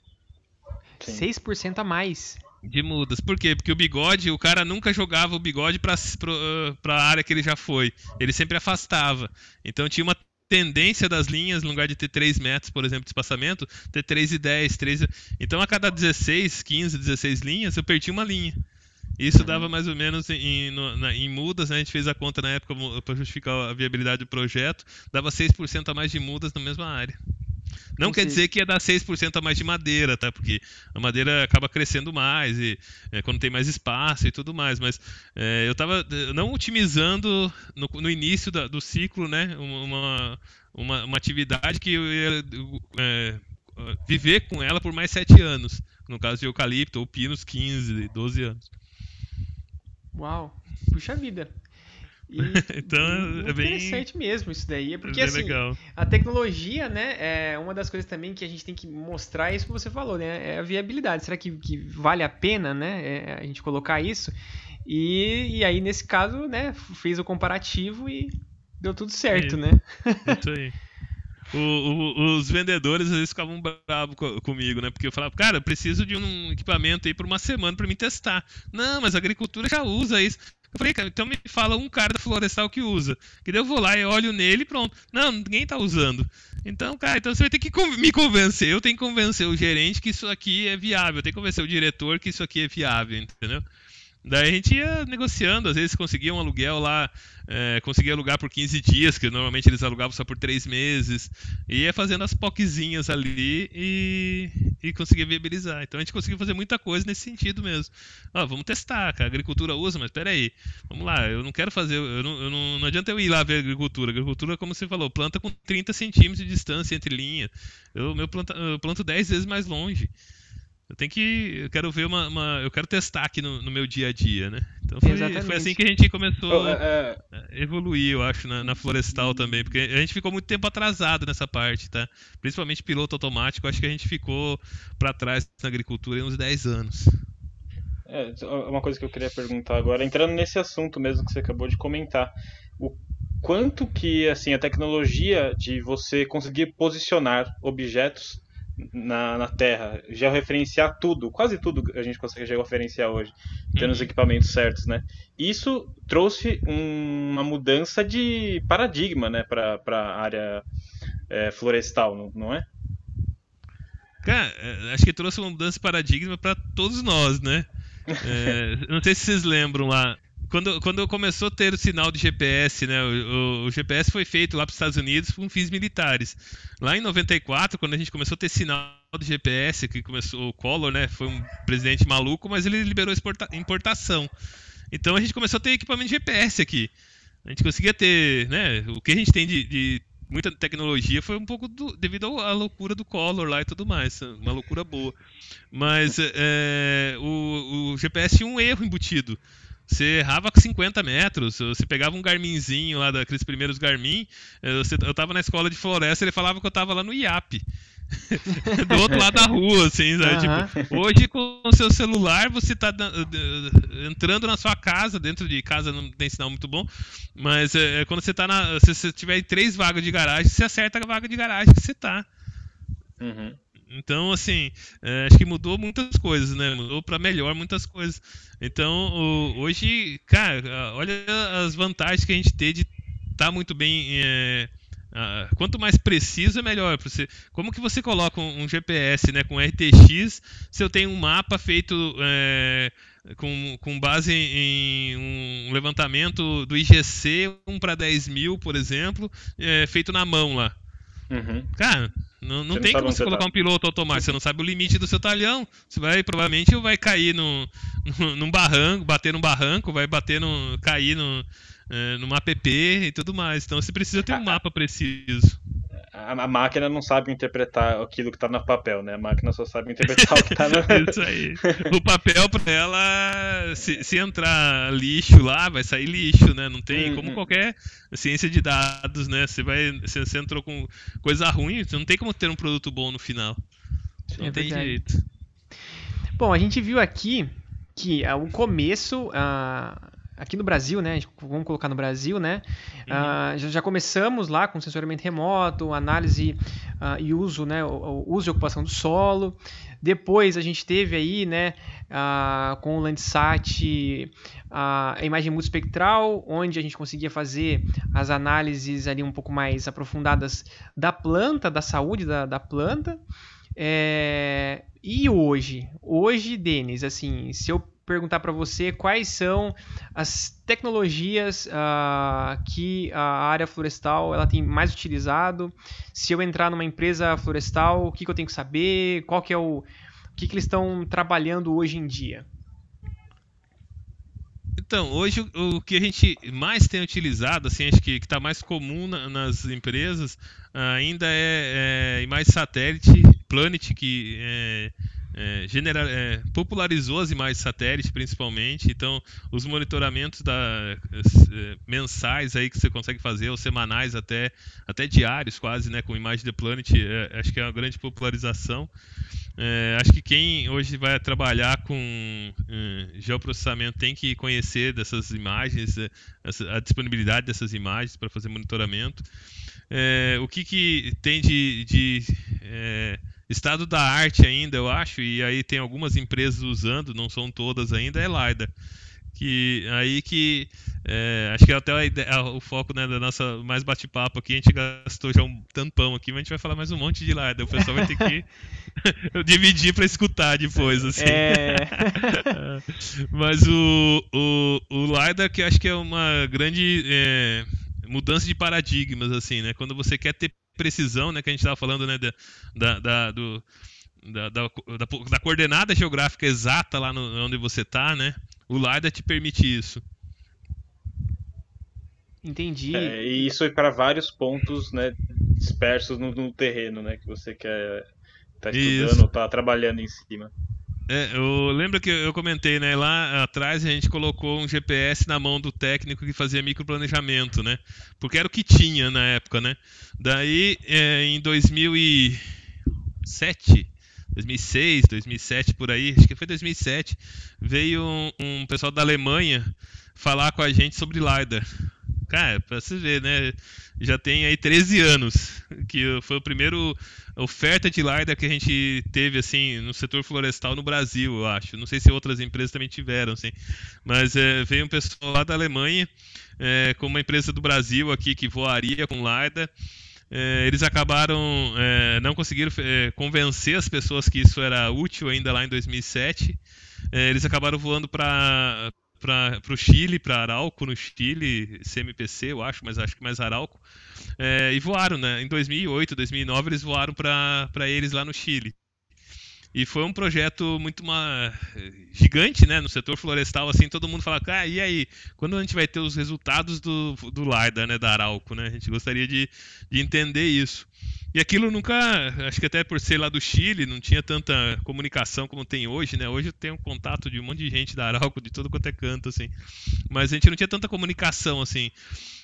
Sim. 6% a mais. De mudas. Por quê? Porque o bigode, o cara nunca jogava o bigode para a área que ele já foi. Ele sempre afastava. Então tinha uma tendência das linhas, no lugar de ter 3 metros, por exemplo, de espaçamento, ter 3,10, 3. Então a cada 16, 15, 16 linhas, eu perdi uma linha. Isso uhum. dava mais ou menos em, no, na, em mudas, né? a gente fez a conta na época para justificar a viabilidade do projeto, dava 6% a mais de mudas na mesma área. Não quer dizer que ia dar 6% a mais de madeira, tá? Porque a madeira acaba crescendo mais e é, quando tem mais espaço e tudo mais. Mas é, eu estava não otimizando no, no início da, do ciclo, né? Uma, uma, uma, atividade que eu ia é, viver com ela por mais 7 anos. No caso de eucalipto ou pinos, 15, 12 anos. Uau, puxa vida. E, então é bem interessante mesmo isso daí, é porque é assim, legal. a tecnologia, né, é uma das coisas também que a gente tem que mostrar é isso que você falou, né, é a viabilidade. Será que, que vale a pena, né, é, a gente colocar isso? E, e aí nesse caso, né, fez o comparativo e deu tudo certo, né? Isso aí. O, o, os vendedores às vezes ficavam bravos comigo, né? Porque eu falava, cara, eu preciso de um equipamento aí por uma semana para me testar. Não, mas a agricultura já usa isso. Eu falei, cara, então me fala um cara da Florestal que usa. Que daí eu vou lá e olho nele e pronto. Não, ninguém tá usando. Então, cara, então você vai ter que me convencer. Eu tenho que convencer o gerente que isso aqui é viável. Eu tenho que convencer o diretor que isso aqui é viável, entendeu? Daí a gente ia negociando, às vezes conseguia um aluguel lá, é, conseguia alugar por 15 dias, que normalmente eles alugavam só por 3 meses, e ia fazendo as poquezinhas ali e, e conseguia viabilizar. Então a gente conseguiu fazer muita coisa nesse sentido mesmo. Ó, vamos testar, que a agricultura usa, mas peraí, vamos lá, eu não quero fazer, eu não, eu não, não adianta eu ir lá ver a agricultura. A agricultura, como você falou, planta com 30 centímetros de distância entre linhas. Eu, meu planta, eu planto 10 vezes mais longe. Eu tenho que. Eu quero ver uma. uma eu quero testar aqui no, no, meu dia a dia, né? Então foi, foi assim que a gente começou é, é... a evoluir, eu acho, na, na, florestal também. Porque a gente ficou muito tempo atrasado nessa parte, tá? Principalmente piloto automático, acho que a gente ficou para trás na agricultura uns 10 anos. É, uma coisa que eu queria perguntar agora, entrando nesse assunto mesmo que você acabou de comentar. O quanto que assim a tecnologia de você conseguir posicionar objetos na, na Terra, georreferenciar tudo, quase tudo a gente consegue georreferenciar hoje, tendo uhum. os equipamentos certos, né? Isso trouxe um, uma mudança de paradigma, né, para a área é, florestal, não, não é? Cara, é, acho que trouxe uma mudança de paradigma para todos nós, né? É, não sei se vocês lembram lá, quando, quando começou a ter o sinal de GPS, né? O, o, GPS foi feito lá para os Estados Unidos com fins militares. Lá em 94, quando a gente começou a ter sinal de GPS, que começou o Collor, né? Foi um presidente maluco, mas ele liberou exporta, importação. Então a gente começou a ter equipamento de GPS aqui. A gente conseguia ter, né? O que a gente tem de, de muita tecnologia foi um pouco do, devido à loucura do Collor lá e tudo mais, uma loucura boa. Mas é, o, o GPS tinha um erro embutido. Você errava 50 metros, você pegava um Garminzinho lá daqueles primeiros Garmin, eh, eu tava na escola de floresta, ele falava que eu tava lá no IAP. do outro lado da rua, assim, sabe? Uhum. Tipo, hoje com o seu celular você tá entrando na sua casa, dentro de casa não tem sinal muito bom, mas é, quando você tá na. Se você tiver três vagas de garagem, você acerta a vaga de garagem que você tá. Uhum. Então, assim, é, acho que mudou muitas coisas, né? Mudou para melhor muitas coisas. Então, o, hoje, cara, olha as vantagens que a gente tem de estar tá muito bem. É, quanto mais preciso é melhor. Você, como que você coloca um, um, GPS, né, com RTX, se eu tenho um mapa feito é, com, com base em, em, um levantamento do IGC 1 para 10 mil, por exemplo, é, feito na mão lá. Uhum. Cara, não, não tem como você colocar tá. um piloto automático, você não sabe o limite do seu talhão. Você vai, provavelmente, vai cair no, no, num barranco, bater num barranco, vai bater no. cair no, é, numa app e tudo mais. Então você precisa ter um mapa preciso a, máquina não sabe interpretar aquilo que está no papel, né? A máquina só sabe interpretar o que está no. Isso aí. O papel para ela, se, se, entrar lixo lá, vai sair lixo, né? Não tem, hum, como qualquer ciência de dados, né? Você vai, você, você, entrou com coisa ruim, você não tem como ter um produto bom no final. Não é tem verdade. jeito. Bom, a gente viu aqui que uh, o começo, uh, aqui no Brasil, né? Vamos colocar no Brasil, né? Uhum. Uh, já, já, começamos lá com sensoramento remoto, análise uh, e uso, né? O, o, uso e ocupação do solo. Depois a gente teve aí, né? Uh, com o Landsat a imagem multispectral, onde a gente conseguia fazer as análises ali um pouco mais aprofundadas da planta, da saúde da, da planta. É... E hoje? Hoje, Denis, assim, se eu perguntar para você quais são as tecnologias uh, que a área florestal ela tem mais utilizado. Se eu entrar numa empresa florestal, o que, que eu tenho que saber? Qual que é o, o que, que eles estão trabalhando hoje em dia? Então, hoje o, que a gente mais tem utilizado, assim, acho que está mais comum na, nas empresas, ainda é, é imagem satélite, Planet, que é, é, é, popularizou as imagens satélite principalmente, então os monitoramentos da, é, mensais aí que você consegue fazer, ou semanais até, até diários quase, né, com imagem de Planet, é, acho que é uma grande popularização. É, acho que quem hoje vai trabalhar com é, geoprocessamento tem que conhecer dessas imagens, a disponibilidade dessas imagens para fazer monitoramento. o que, que tem de, de Estado da arte ainda, eu acho, e aí tem algumas empresas usando, não são todas ainda, é LiDAR. Que, aí que é, acho que até a ideia, o foco né, da nossa mais bate-papo aqui, a gente gastou já um tampão aqui, mas a gente vai falar mais um monte de LiDAR. O pessoal vai ter que dividir para escutar depois. Assim. É... mas o, o, o LiDAR que acho que é uma grande é, mudança de paradigmas, assim, né? Quando você quer ter precisão, né, que a gente estava falando, né, da, da, do, da, da, da, coordenada geográfica exata lá no, onde você está, né? O LiDAR te permite isso. Entendi. É, e isso é para vários pontos, né, dispersos no, no, terreno, né, que você quer tá estudando, está trabalhando em cima. É, eu lembro que eu comentei, né? Lá atrás a gente colocou um GPS na mão do técnico que fazia microplanejamento, né? Porque era o que tinha na época, né? Daí, é, em 2007, 2006, 2007 por aí, acho que foi 2007, veio um, um pessoal da Alemanha falar com a gente sobre LiDAR. Cara, pra você ver, né? Já tem aí 13 anos, que foi o primeiro oferta de LiDAR que a gente teve, assim, no setor florestal no Brasil, eu acho. Não sei se outras empresas também tiveram, assim. Mas é, veio um pessoal lá da Alemanha, é, com uma empresa do Brasil aqui que voaria com LiDAR. É, eles acabaram, não conseguiram convencer as pessoas que isso era útil ainda lá em 2007. É, eles acabaram voando para para o Chile, para Arauco no Chile, CMPC, eu acho, mas acho que mais Arauco. É, e voaram, né? Em 2008, 2009, eles voaram para eles lá no Chile. E foi um projeto muito uma, gigante, né? No setor florestal, assim, todo mundo fala, ah, e aí, quando a gente vai ter os resultados do, do LiDAR, né? Da Arauco, né? A gente gostaria de, de entender isso. E aquilo nunca, acho que até por ser lá do Chile, não tinha tanta comunicação como tem hoje, né? Hoje eu tenho contato de um monte de gente da Arauco, de todo quanto é canto, assim. Mas a gente não tinha tanta comunicação, assim.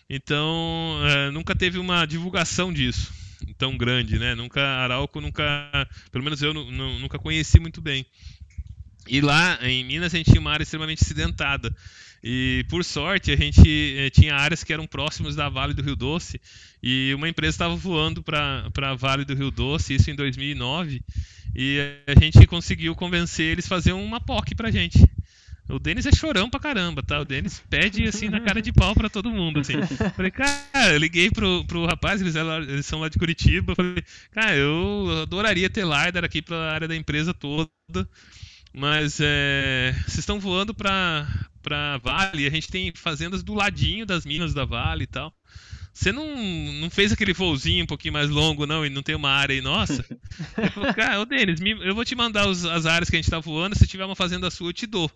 Então, é, nunca teve uma divulgação disso tão grande, né? Nunca, Arauco nunca, pelo menos eu nunca conheci muito bem. E lá em Minas a gente tinha uma área extremamente acidentada. E por sorte a gente eh, tinha áreas que eram próximas da Vale do Rio Doce e uma empresa estava voando para a Vale do Rio Doce, isso em 2009, e a gente conseguiu convencer eles a fazer uma POC para gente. O Denis é chorão pra caramba, tá? O Denis pede assim na cara de pau pra todo mundo, assim. Falei, cara, eu liguei pro, pro rapaz, eles, eles são lá de Curitiba. Falei, cara, eu adoraria ter LiDAR aqui pra área da empresa toda. Mas é, vocês estão voando pra, pra Vale, a gente tem fazendas do ladinho das minas da Vale e tal. Você não, não fez aquele voozinho um pouquinho mais longo, não, e não tem uma área aí nossa? eu falei, cara, ô Denis, eu vou te mandar os, as áreas que a gente tá voando, se tiver uma fazenda sua, eu te dou.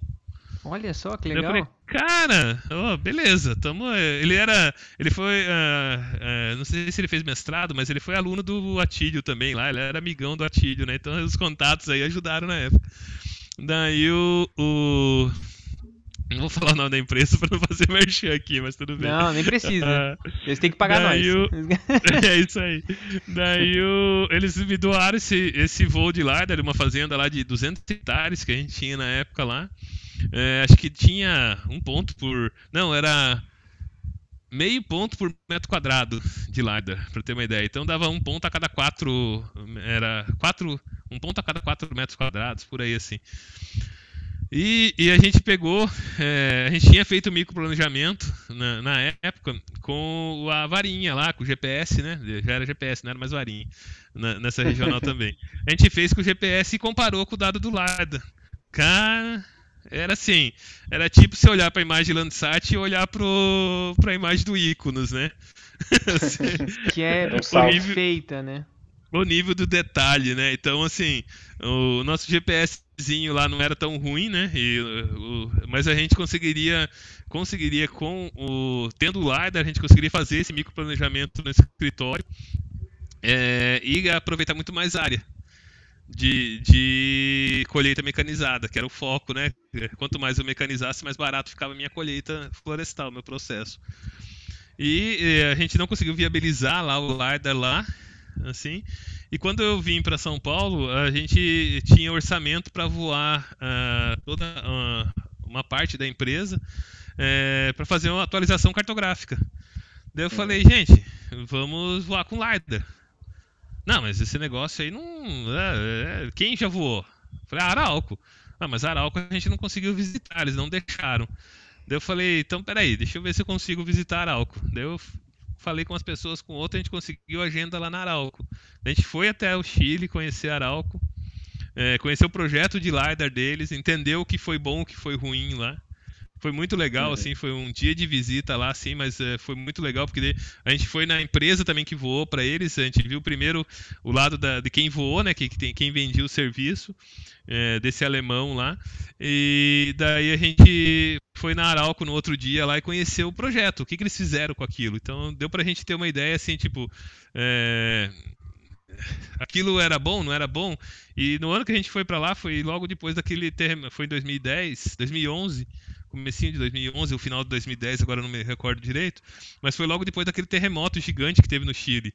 Olha só que legal. Falei, cara, oh, beleza, tamo. Ele era. Ele foi. Uh, uh, não sei se ele fez mestrado, mas ele foi aluno do Atílio também lá. Ele era amigão do Atílio, né? Então os contatos aí ajudaram na época. Daí o. o... Não vou falar o nome da empresa para não fazer merchan aqui, mas tudo bem. Não, nem precisa. Eles têm que pagar Daí nós. O... é isso aí. Daí o... eles me doaram esse, esse voo de lá, de uma fazenda lá de 200 hectares que a gente tinha na época lá. é, acho que tinha um ponto por. Não, era meio ponto por metro quadrado de LiDAR, para ter uma ideia. Então dava um ponto a cada quatro. Era quatro. Um ponto a cada quatro metros quadrados, por aí assim. E, e, a gente pegou, é, a gente tinha feito o microplanejamento na, na época com a varinha lá, com o GPS, né? Já era GPS, não era mais varinha, na, nessa regional também. A gente fez com o GPS e comparou com o dado do LiDAR. Cara, era assim, era tipo você olhar para a imagem Landsat e olhar para a imagem do Iconos, né? que é perfeita, né? O nível do detalhe, né? Então, assim, o nosso GPSzinho lá não era tão ruim, né? E, o, mas a gente conseguiria, conseguiria com o tendo o LiDAR, a gente conseguiria fazer esse microplanejamento no escritório é, e aproveitar muito mais área de, de colheita mecanizada, que era o foco, né? Quanto mais eu mecanizasse, mais barato ficava a minha colheita florestal, meu processo. E a gente não conseguiu viabilizar lá o LiDAR lá, assim. E quando eu vim para São Paulo, a gente tinha orçamento para voar uh, toda uh, uma parte da empresa uh, eh, para fazer uma atualização cartográfica. Daí eu falei, gente, vamos voar com LiDAR. Não, mas esse negócio aí não. É, é, quem já voou? Falei, ah, Arauco. Ah, mas Arauco a gente não conseguiu visitar, eles não deixaram. Daí eu falei, então peraí, deixa eu ver se eu consigo visitar Arauco. Daí eu falei com as pessoas, com outra, a gente conseguiu agenda lá na Arauco. A gente foi até o Chile conhecer Arauco, é, conhecer o projeto de LiDAR deles, entendeu o que foi bom, o que foi ruim lá. Foi muito legal, uhum. assim, foi um dia de visita lá, assim, mas é, foi muito legal porque a gente foi na empresa também que voou para eles, a gente viu primeiro o lado da, de quem voou, né, que, que tem, quem vendia o serviço, é, desse alemão lá, e daí a gente foi na Arauco no outro dia lá e conheceu o projeto, o que, que eles fizeram com aquilo. Então deu pra gente ter uma ideia, assim, tipo, é, aquilo era bom, não era bom. E no ano que a gente foi para lá, foi logo depois daquele terreno, foi em 2010, 2011, comecinho de 2011, o final de 2010, agora não me recordo direito, mas foi logo depois daquele terremoto gigante que teve no Chile.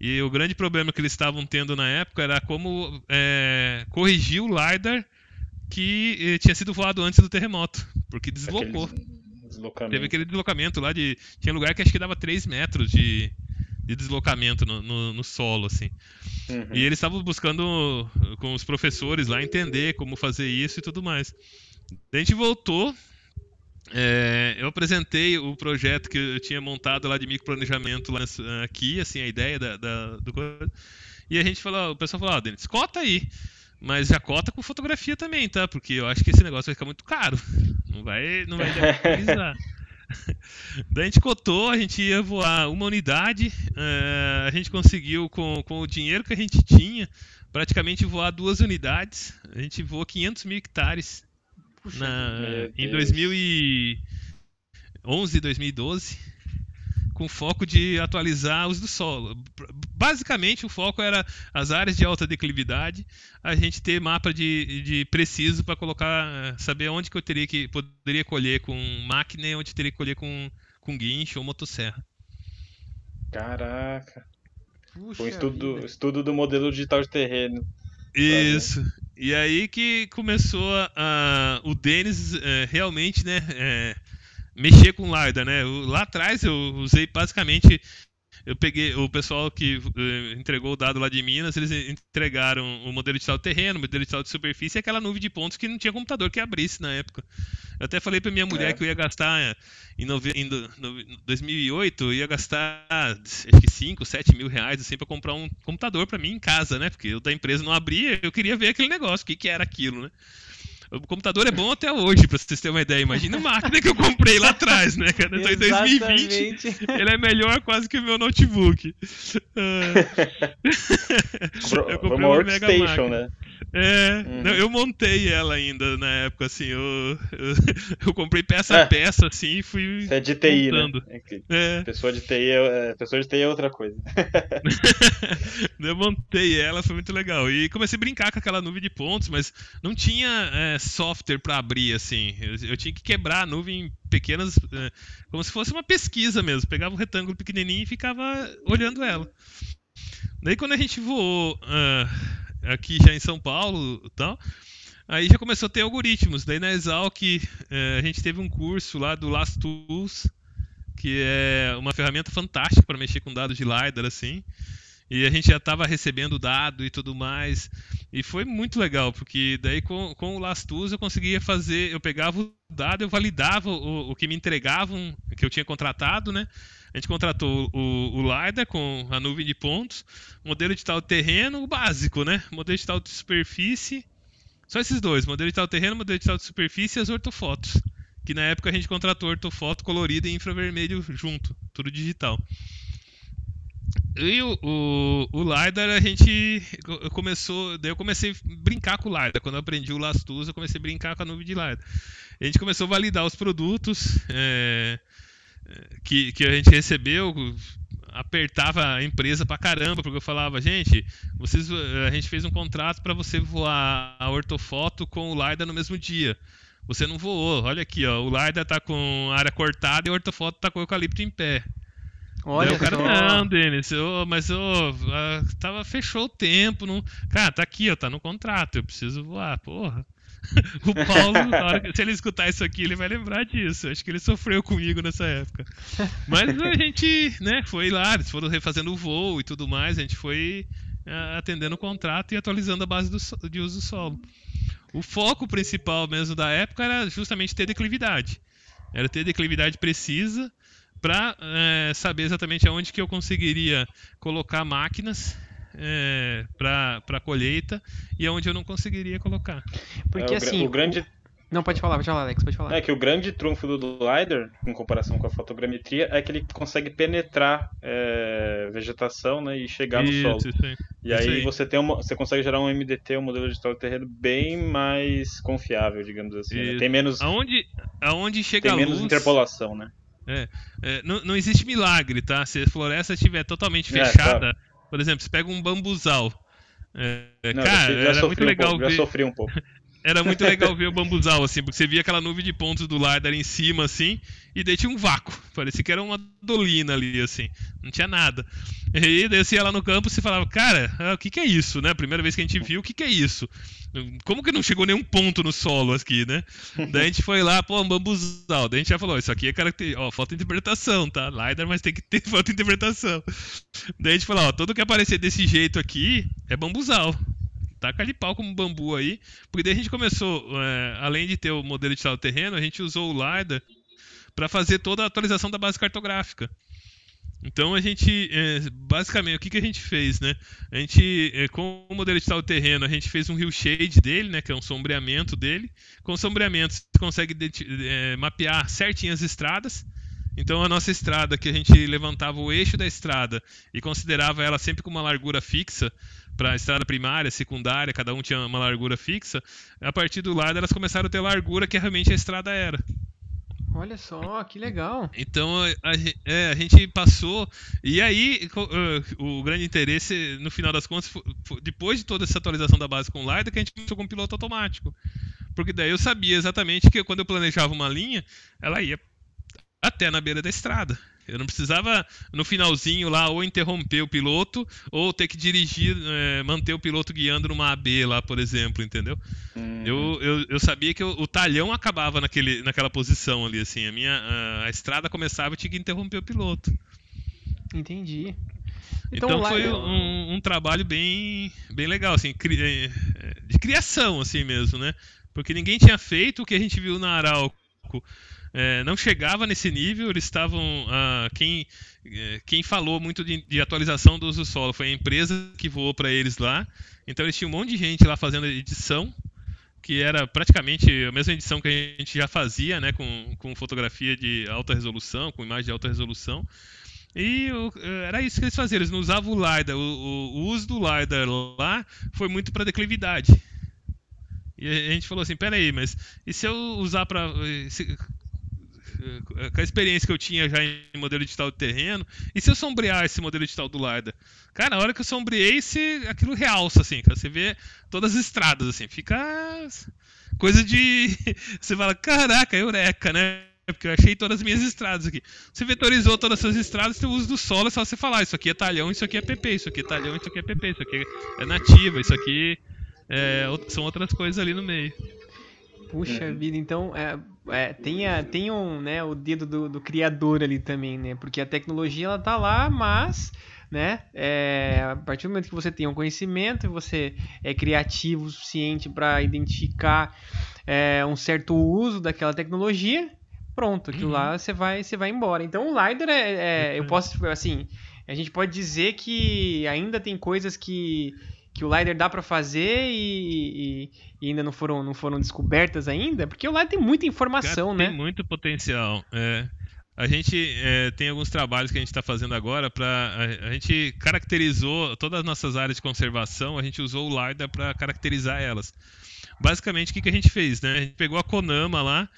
E o grande problema que eles estavam tendo na época era como é, corrigir o LiDAR que eh, tinha sido voado antes do terremoto, porque deslocou. Teve aquele deslocamento lá de. Tinha lugar que acho que dava 3 metros de, de deslocamento no, no, no solo, assim. Uhum. E eles estavam buscando com os professores lá entender como fazer isso e tudo mais. a gente voltou é, eu apresentei o projeto que eu tinha montado lá de microplanejamento lá aqui, assim, a ideia da, da do e a gente falou, o pessoal falou, ó, oh, Denis, cota aí. Mas já cota com fotografia também, tá? Porque eu acho que esse negócio vai ficar muito caro. Não vai, não vai utilizar. Daí a gente cotou, a gente ia voar uma unidade, uh, a gente conseguiu, com, com o dinheiro que a gente tinha, praticamente voar duas unidades. A gente voou 500 mil hectares Puxa, na, em 2011, 2012, com foco de atualizar os do solo. Basicamente, o foco era as áreas de alta declividade, a gente ter mapa de, de preciso para colocar, saber onde que eu teria que poderia colher com máquina e onde teria que colher com, com guincho ou motosserra. Caraca. Puxa um estudo, estudo do modelo digital de terreno. Isso. E aí que começou a, o Denis é, realmente, né, é, mexer com LiDAR, né? Lá atrás eu usei basicamente eu peguei o pessoal que uh, entregou o dado lá de Minas, eles entregaram o modelo digital de terreno, o modelo digital de superfície e aquela nuvem de pontos que não tinha computador que abrisse na época. Eu até falei para minha mulher é. que eu ia gastar em, nove... em 2008, eu ia gastar acho que 5, 7 mil reais assim, para comprar um computador para mim em casa, né? Porque o da empresa não abria, eu queria ver aquele negócio, o que, que era aquilo, né? O computador é bom até hoje, pra vocês terem uma ideia. Imagina a máquina que eu comprei lá atrás, né, cara? Eu tô em 2020. Ele é melhor quase que o meu notebook. Uh... eu comprei uma, uma Mega máquina. né? É, uhum. não, eu montei ela ainda na época, assim, eu, eu, eu comprei peça a é. peça, assim, e fui Você é de TI, né? montando. né? É. Pessoa, de TI é, pessoa de TI é outra coisa. eu montei ela, foi muito legal. E comecei a brincar com aquela nuvem de pontos, mas não tinha é, software para abrir, assim. Eu, eu, tinha que quebrar a nuvem em pequenas, é, como se fosse uma pesquisa mesmo. Pegava um retângulo pequenininho e ficava olhando ela. Daí quando a gente voou... Uh, aqui já em São Paulo e tal. Aí já começou a ter algoritmos. Daí na Exalc é, a gente teve um curso lá do Last Tools, que é uma ferramenta fantástica para mexer com dados de LiDAR, assim. E a gente já estava recebendo dado e tudo mais. E foi muito legal, porque daí com, com o Last Tools eu conseguia fazer, eu pegava o dado, eu validava o, o que me entregavam, que eu tinha contratado, né? A gente contratou o, o LiDAR com a nuvem de pontos, modelo de tal terreno, o básico, né? Modelo de tal de superfície. Só esses dois, modelo de tal terreno, modelo de tal de superfície e as ortofotos. Que na época a gente contratou ortofoto colorida e infravermelho junto, tudo digital. E o, o, o LiDAR a gente começou. Daí eu comecei a brincar com o LiDAR. Quando eu aprendi o Lastus, eu comecei a brincar com a nuvem de LiDAR. A gente começou a validar os produtos é, que, que a gente recebeu. Apertava a empresa pra caramba, porque eu falava, gente, vocês, a gente fez um contrato para você voar a ortofoto com o LiDAR no mesmo dia. Você não voou. Olha aqui, ó, o LiDAR tá com área cortada e a ortofoto tá com o eucalipto em pé. Olha, o cara, não, Denis, eu, mas eu tava, fechou o tempo. Não... Cara, tá aqui, ó, tá no contrato, eu preciso voar, porra. o Paulo, hora, se ele escutar isso aqui, ele vai lembrar disso. Acho que ele sofreu comigo nessa época. Mas a gente, né, foi lá, eles foram refazendo o voo e tudo mais, a gente foi uh, atendendo o contrato e atualizando a base do, de uso solo. O foco principal mesmo da época era justamente ter declividade. Era ter declividade precisa para é, saber exatamente aonde que eu conseguiria colocar máquinas é, para colheita e aonde eu não conseguiria colocar. Porque é, assim. O grande... Não, pode falar, pode falar, Alex, pode falar. É que o grande trunfo do LiDAR, em comparação com a fotogrametria, é que ele consegue penetrar é, vegetação né, e chegar no solo. E aí, aí, Você, tem uma, você consegue gerar um MDT, um modelo de história terreno, bem mais confiável, digamos assim. Né? Tem menos. Aonde, aonde chega tem a luz, menos interpolação, né? É, é, não, não, existe milagre, tá? Se a floresta estiver totalmente é, fechada, por exemplo, você pega um bambuzal. É, não, cara, já, já era muito legal um pouco, ver. Já sofri um pouco. Era muito legal ver o bambuzal, assim, porque você via aquela nuvem de pontos do LiDAR em cima, assim, e daí tinha um vácuo. Parecia que era uma dolina ali, assim. Não tinha nada. E daí você ia lá no campo e falava, cara, ah, o que, que é isso, né? Primeira vez que a gente viu, o que, que é isso? Como que não chegou nenhum ponto no solo aqui, né? daí a gente foi lá, pô, um bambuzal. Daí a gente já falou, isso aqui é característica, ó, interpretação, tá? LiDAR, mas tem que ter interpretação. Daí a gente falou, ó, tudo que aparecer desse jeito aqui é bambuzal taca de pau como bambu aí, porque daí a gente começou, é, além de ter o modelo de estado terreno, a gente usou o LiDAR para fazer toda a atualização da base cartográfica. Então a gente, é, basicamente, o que, que a gente fez, né? A gente, é, com o modelo de estado terreno, a gente fez um rio shade dele, né? Que é um sombreamento dele. Com o sombreamento você consegue é, mapear certinho as estradas. Então a nossa estrada, que a gente levantava o eixo da estrada e considerava ela sempre com uma largura fixa, para a estrada primária, secundária, cada um tinha uma largura fixa. A partir do lado elas começaram a ter largura que realmente a estrada era. Olha só, que legal. Então a, é, a gente passou. E aí, uh, o grande interesse, no final das contas, depois de toda essa atualização da base com o LiDAR, que a gente começou com um piloto automático. Porque daí eu sabia exatamente que quando eu planejava uma linha, ela ia até na beira da estrada. Eu não precisava, no finalzinho lá, ou interromper o piloto, ou ter que dirigir, é, manter o piloto guiando numa AB lá, por exemplo, entendeu? Uhum. Eu, eu, eu, sabia que o, o, talhão acabava naquele, naquela posição ali, assim. A minha a, a estrada começava e tinha que interromper o piloto. Entendi. Então, então foi um, um, trabalho bem, bem legal, assim, é, é, de criação, assim mesmo, né? Porque ninguém tinha feito o que a gente viu na Arauco é, não chegava nesse nível, eles estavam. Ah, quem, é, quem falou muito de, de, atualização do uso solo foi a empresa que voou para eles lá. Então eles tinham um monte de gente lá fazendo edição, que era praticamente a mesma edição que a gente já fazia, né, com, com fotografia de alta resolução, com imagem de alta resolução. E o, era isso que eles faziam, eles não usavam o LiDAR. O, o, o uso do LiDAR lá foi muito para declividade. E a gente falou assim, peraí, mas e se eu usar para eh, com a experiência que eu tinha já em modelo digital de terreno, e se eu sombrear esse modelo digital do LiDAR? Cara, na hora que eu sombreei, se aquilo realça, assim, cara, você vê todas as estradas, assim, fica coisa de... Você fala, caraca, eureka, né? Porque eu achei todas as minhas estradas aqui. Você vetorizou todas as suas estradas, tem o uso do solo, é só você falar, isso aqui é talhão, isso aqui é PP, isso aqui é talhão, isso aqui é PP, isso aqui é nativa, isso aqui é, são outras coisas ali no meio. Puxa uhum. vida, então é, é, tem, a, tem um, né, o dedo do, do, criador ali também, né? Porque a tecnologia ela tá lá, mas né, é, a partir do momento que você tem um conhecimento e você é criativo o suficiente para identificar é, um certo uso daquela tecnologia, pronto, aquilo uhum. lá você vai, você vai embora. Então o LiDAR é, é eu uhum. posso, assim, a gente pode dizer que ainda tem coisas que que o LiDAR dá para fazer e, e, e, ainda não foram, não foram descobertas ainda? Porque o LiDAR tem muita informação, Cara, né? Tem muito potencial. É. A gente é, tem alguns trabalhos que a gente está fazendo agora para a, a, gente caracterizou todas as nossas áreas de conservação, a gente usou o LiDAR para caracterizar elas. Basicamente, o que, que a gente fez? Né? A gente pegou a Konama lá,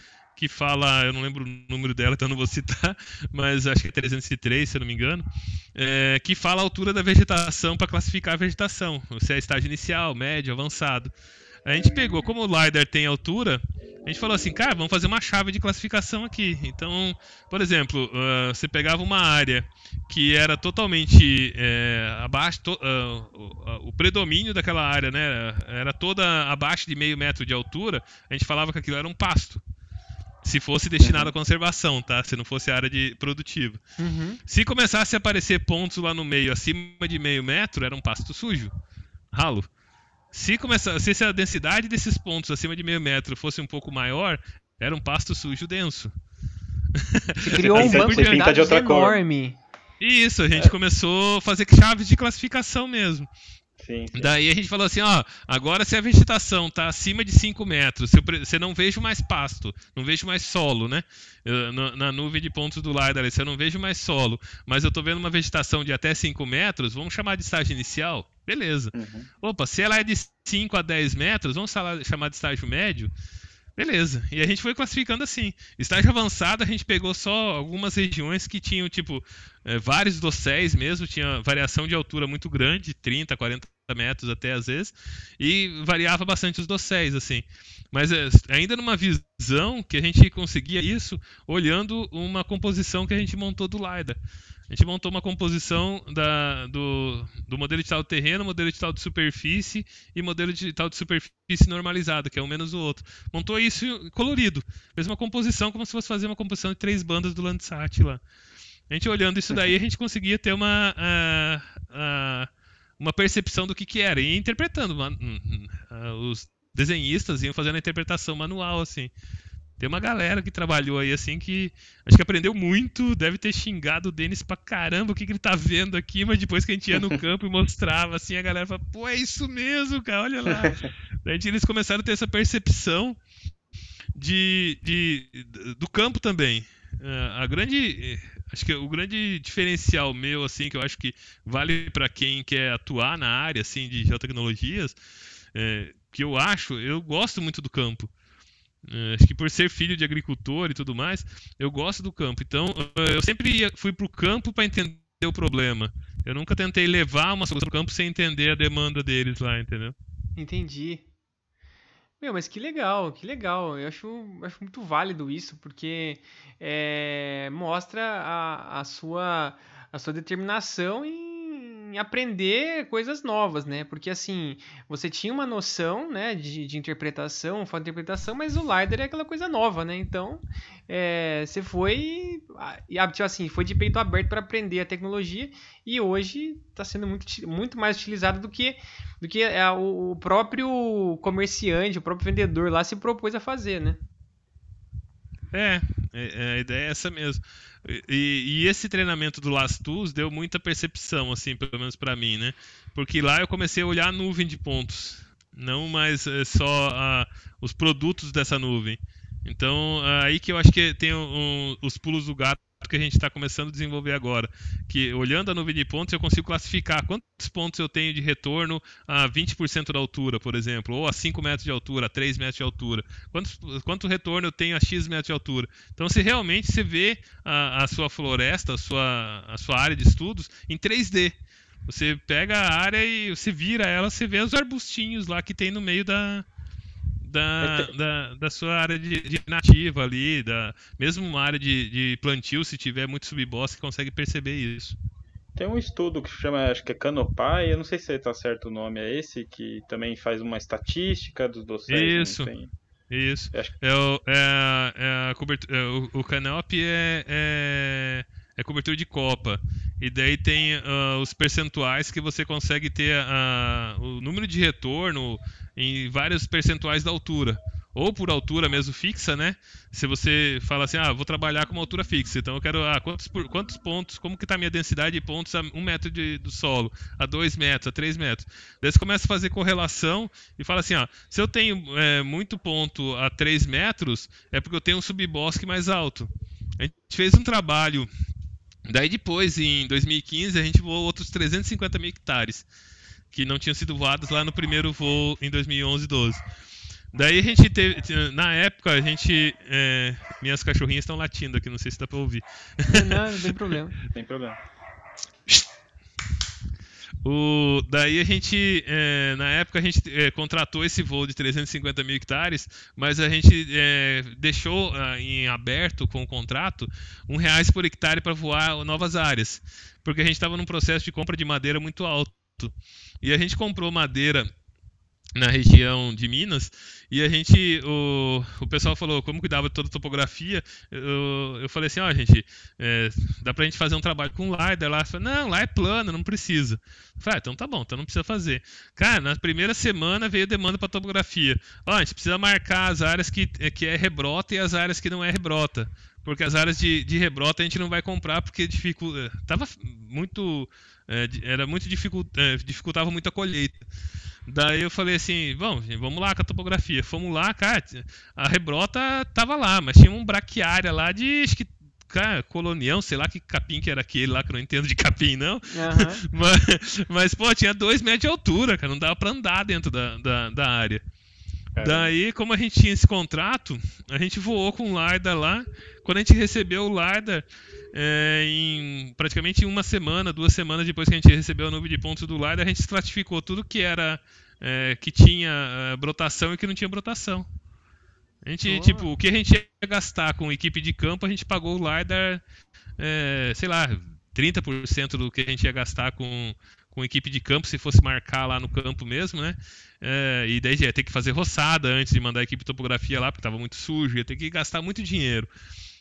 que fala, eu não lembro o número dela, então não vou citar, mas acho que é 303, se eu não me engano, é, que fala a altura da vegetação para classificar a vegetação, se é estágio inicial, médio, avançado. A gente pegou, como o LiDAR tem altura, a gente falou assim, cara, vamos fazer uma chave de classificação aqui. Então, por exemplo, uh, você pegava uma área que era totalmente é, abaixo, to, uh, o predomínio daquela área, né, era toda abaixo de meio metro de altura, a gente falava que aquilo era um pasto. Se fosse destinado à conservação, tá? Se não fosse área de produtiva. Uhum. Se começasse a aparecer pontos lá no meio, acima de meio metro, era um pasto sujo, ralo. Se, começasse, se a densidade desses pontos acima de meio metro fosse um pouco maior, era um pasto sujo denso. Você criou um banco de dados enorme. Isso, a gente é. começou a fazer chaves de classificação mesmo. Sim, sim. Daí a gente falou assim, ó, agora se a vegetação está acima de 5 metros, você não vejo mais pasto, não vejo mais solo, né? na, na, nuvem de pontos do LiDAR, você não vejo mais solo, mas eu estou vendo uma vegetação de até 5 metros, vamos chamar de estágio inicial? Beleza. Uhum. Opa, se ela é de 5 a 10 metros, vamos chamar de estágio médio? Beleza. E a gente foi classificando assim. Estágio avançado, a gente pegou só algumas regiões que tinham, tipo, é, vários dosséis mesmo, tinha variação de altura muito grande, 30, 40 metros até às vezes, e variava bastante os dosséis, assim. Mas é, ainda numa visão que a gente conseguia isso olhando uma composição que a gente montou do LiDAR. A gente montou uma composição da, do, do modelo digital do terreno, modelo digital de superfície e modelo digital de superfície normalizado, que é um menos o outro. Montou isso colorido. Fez uma composição como se fosse fazer uma composição de três bandas do Landsat lá. A gente olhando isso daí, a gente conseguia ter uma, uma percepção do que, que era. E interpretando. Uma, os desenhistas iam fazendo a interpretação manual, assim. Tem uma galera que trabalhou aí assim que acho que aprendeu muito, deve ter xingado o Denis pra caramba o que, que ele tá vendo aqui, mas depois que a gente ia no campo e mostrava assim, a galera fala, pô, é isso mesmo, cara, olha lá. Daí eles começaram a ter essa percepção de, de do campo também. Uh, a grande acho que o grande diferencial meu assim que eu acho que vale para quem quer atuar na área assim de geotecnologias é, que eu acho eu gosto muito do campo é, acho que por ser filho de agricultor e tudo mais, eu gosto do campo. Então, eu sempre fui para o campo para entender o problema. Eu nunca tentei levar uma solução para o campo sem entender a demanda deles lá, entendeu? Entendi. Meu, mas que legal, que legal. Eu acho, acho muito válido isso, porque é, mostra a, a, sua, a sua determinação em em aprender coisas novas, né? Porque assim, você tinha uma noção, né, de, de interpretação, de interpretação, mas o LiDAR é aquela coisa nova, né? Então, é, você foi e tipo assim, foi de peito aberto para aprender a tecnologia e hoje está sendo muito, muito mais utilizado do que do que é, o próprio comerciante, o próprio vendedor lá se propôs a fazer, né? É, é, a ideia é essa mesmo. E, e, esse treinamento do Last Tools deu muita percepção, assim, pelo menos para mim, né? Porque lá eu comecei a olhar a nuvem de pontos, não mais é, só a, os produtos dessa nuvem. Então, aí que eu acho que tem um, os pulos do gato que a gente está começando a desenvolver agora. Que olhando a nuvem de pontos, eu consigo classificar quantos pontos eu tenho de retorno a 20% da altura, por exemplo, ou a 5 metros de altura, a 3 metros de altura. Quanto, quanto retorno eu tenho a X metros de altura. Então, se realmente você vê a, a sua floresta, a sua, a sua área de estudos em 3D. Você pega a área e você vira ela, você vê os arbustinhos lá que tem no meio da, da, da, da, sua área de, de, nativa ali, da, mesmo uma área de, de plantio, se tiver muito subbosque, consegue perceber isso. Tem um estudo que chama, acho que é Canopy, eu não sei se está certo o nome, é esse, que também faz uma estatística dos docentes. Isso. Isso. É, o, é, é a cobertura, é, o, o Canopy é, é, é, cobertura de Copa. E daí tem uh, os percentuais que você consegue ter uh, o número de retorno em vários percentuais da altura ou por altura mesmo fixa, né? Se você fala assim, ah, vou trabalhar com uma altura fixa, então eu quero, ah, quantos, quantos pontos, como que está a minha densidade de pontos a um metro de, do solo, a dois metros, a três metros. Daí você começa a fazer correlação e fala assim, ah, se eu tenho é, muito ponto a três metros, é porque eu tenho um subbosque mais alto. A gente fez um trabalho, daí depois, em 2015, a gente voou outros 350 mil hectares, que não tinham sido voados lá no primeiro voo em 2011 12. Daí a gente teve. Na época, a gente. É, minhas cachorrinhas estão latindo aqui, não sei se dá pra ouvir. Não, não tem problema. tem problema. O, daí a gente, é, na época a gente é, contratou esse voo de 350 mil hectares, mas a gente é, deixou ah, em aberto com o contrato um reais por hectare para voar novas áreas, porque a gente estava num processo de compra de madeira muito alto. E a gente comprou madeira na região de Minas e a gente o, o pessoal falou como cuidava toda a topografia? Eu, eu falei assim ó gente é, dá pra gente fazer um trabalho com LiDAR lá? Falei, não lá é plano não precisa. Eu falei ah, então tá bom então não precisa fazer. Cara na primeira semana veio demanda para topografia. Ó a gente precisa marcar as áreas que, que é rebrota e as áreas que não é rebrota porque as áreas de, de rebrota a gente não vai comprar porque dificulta tava muito é, era muito dificult, é, dificultava muito a colheita Daí eu falei assim, bom, vamos lá com a topografia. Fomos lá, cara, a rebrota tava lá, mas tinha um braquiária lá de, acho que, cara, colonião, sei lá que capim que era aquele lá, que eu não entendo de capim, não. Uhum. mas, mas, pô, tinha dois metros de altura, cara, não dava pra andar dentro da, da, da área. Daí, como a gente tinha esse contrato, a gente voou com o Larda lá. Quando a gente recebeu o Larda, é, em praticamente uma semana, duas semanas depois que a gente recebeu a nuvem de pontos do Larda, a gente estratificou tudo que era é, que tinha é, brotação e que não tinha brotação. A gente, oh. tipo, o que a gente ia gastar com equipe de campo, a gente pagou o LiDAR, é, sei lá, 30% do que a gente ia gastar com, com equipe de campo, se fosse marcar lá no campo mesmo, né? É, e daí ia ter que fazer roçada antes de mandar a equipe de topografia lá, porque estava muito sujo, ia ter que gastar muito dinheiro.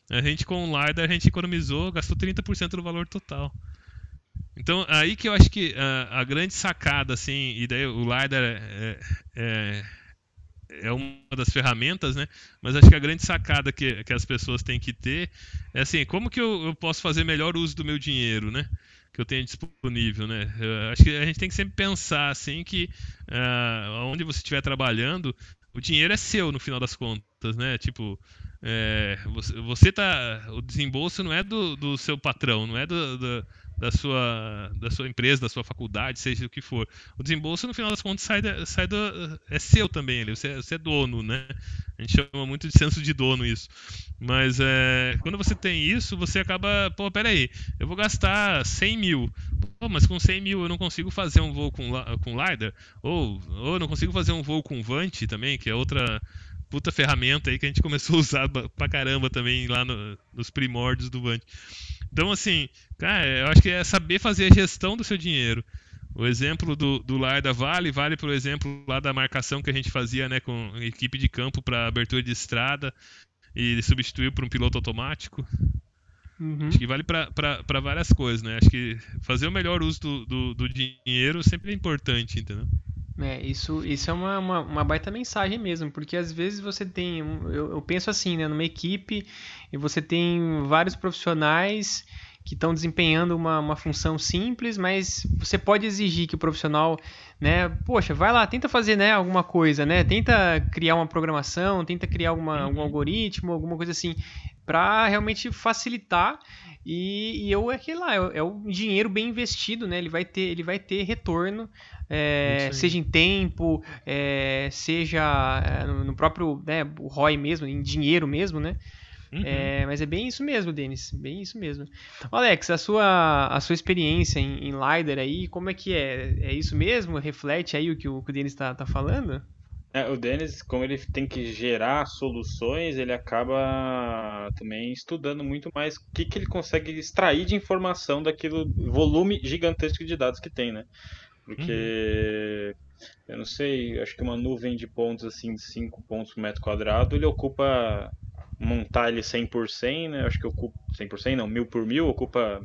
A gente com o LiDAR, a gente economizou, gastou 30% do valor total. Então, aí que eu acho que a, a grande sacada, assim, e daí o LiDAR é, é, é, uma das ferramentas, né? Mas acho que a grande sacada que, que as pessoas têm que ter é assim, como que eu, eu posso fazer melhor uso do meu dinheiro, né? Que eu tenho disponível, né? Eu acho que a gente tem que sempre pensar assim que uh, onde você estiver trabalhando, o dinheiro é seu no final das contas, né? Tipo, é, você, você tá, o desembolso não é do, do seu patrão, não é do, do da sua, da sua empresa, da sua faculdade, seja o que for. O desembolso, no final das contas, sai, sai do, é seu também, ali, você, você, é dono, né? A gente chama muito de senso de dono isso. Mas é, quando você tem isso, você acaba, pô, peraí, eu vou gastar 100 mil. Pô, mas com 100 mil eu não consigo fazer um voo com, com LiDAR? Ou, ou eu não consigo fazer um voo com Vant também, que é outra puta ferramenta aí que a gente começou a usar pra caramba também lá no, nos primórdios do Vant. Então, assim, cara, eu acho que é saber fazer a gestão do seu dinheiro. O exemplo do, do lar da Vale vale, por exemplo, lá da marcação que a gente fazia né, com equipe de campo para abertura de estrada e substituiu por um piloto automático. Uhum. Acho que vale para várias coisas, né? Acho que fazer o melhor uso do, do, do dinheiro sempre é importante, entendeu? É, isso, isso é uma, uma, uma, baita mensagem mesmo, porque às vezes você tem, eu, eu penso assim, né, numa equipe e você tem vários profissionais que estão desempenhando uma, uma função simples, mas você pode exigir que o profissional, né, poxa, vai lá, tenta fazer, né, alguma coisa, né, tenta criar uma programação, tenta criar alguma, algum uhum. algoritmo, alguma coisa assim, para realmente facilitar e, e eu é que lá é, é, o dinheiro bem investido, né? Ele vai ter, ele vai ter retorno é, seja em tempo, é, seja é, no próprio né, o ROI mesmo, em dinheiro mesmo, né? Uhum. É, mas é bem isso mesmo, Denis, bem isso mesmo. Alex, a sua, a sua experiência em, em LiDAR aí, como é que é? É isso mesmo? Reflete aí o que o, o Denis está tá falando? É, o Denis, como ele tem que gerar soluções, ele acaba também estudando muito mais o que, que ele consegue extrair de informação daquilo volume gigantesco de dados que tem, né? Porque uhum. eu não sei, acho que uma nuvem de pontos assim de 5 pontos por metro quadrado, ele ocupa montar ele 100%, né? Acho que ocupa 100%, não, mil por mil, ocupa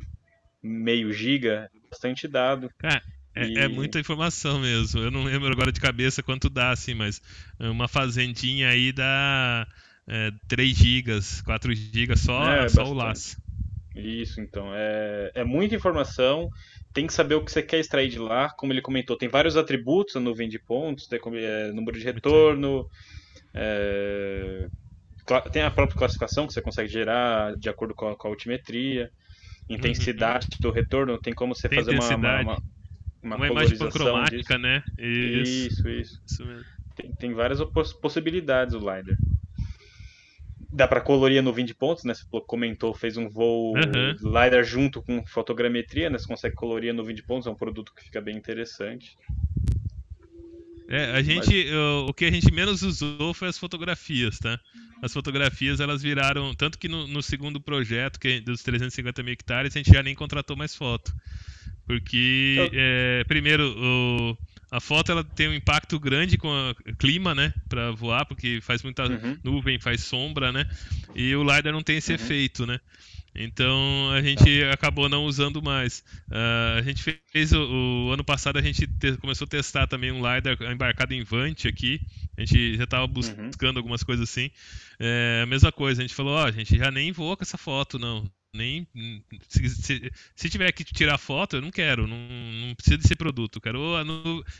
meio giga, bastante dado. Cara, é, e... é, muita informação mesmo. Eu não lembro agora de cabeça quanto dá, assim, mas uma fazendinha aí dá é, 3 gigas, 4 gigas só, é, só o laço. Isso, então. É, é muita informação. Tem que saber o que você quer extrair de lá. Como ele comentou, tem vários atributos na nuvem de pontos, tem é, número de retorno, é, tem a própria classificação que você consegue gerar de acordo com a, com a altimetria, intensidade uhum. do retorno, tem como você tem fazer uma, uma, uma, uma, uma imagem cromática, né? Isso, isso. isso. isso mesmo. Tem, tem várias possibilidades o LiDAR. Dá para colorir nuvem de pontos, né? Você comentou, fez um voo uhum. LiDAR junto com fotogrametria, né? Você consegue colorir a nuvem de pontos, é um produto que fica bem interessante. É, a gente, o, o que a gente menos usou foi as fotografias, tá? As fotografias elas viraram, tanto que no, no segundo projeto, que é dos 350 mil hectares, a gente já nem contratou mais foto. Porque, é, primeiro, o, a foto ela tem um impacto grande com o clima, né? Para voar, porque faz muita uhum. nuvem, faz sombra, né? E o LiDAR não tem esse uhum. efeito, né? Então a gente tá. acabou não usando mais. Uh, a gente fez o, o, ano passado a gente te, começou a testar também um lidar embarcado em Vant aqui. A gente já estava uhum. buscando uhum. algumas coisas assim. É, a mesma coisa, a gente falou, ó, oh, a gente já nem voa com essa foto, não. Nem se, se, se, tiver que tirar foto, eu não quero, não, não precisa desse produto. Eu quero,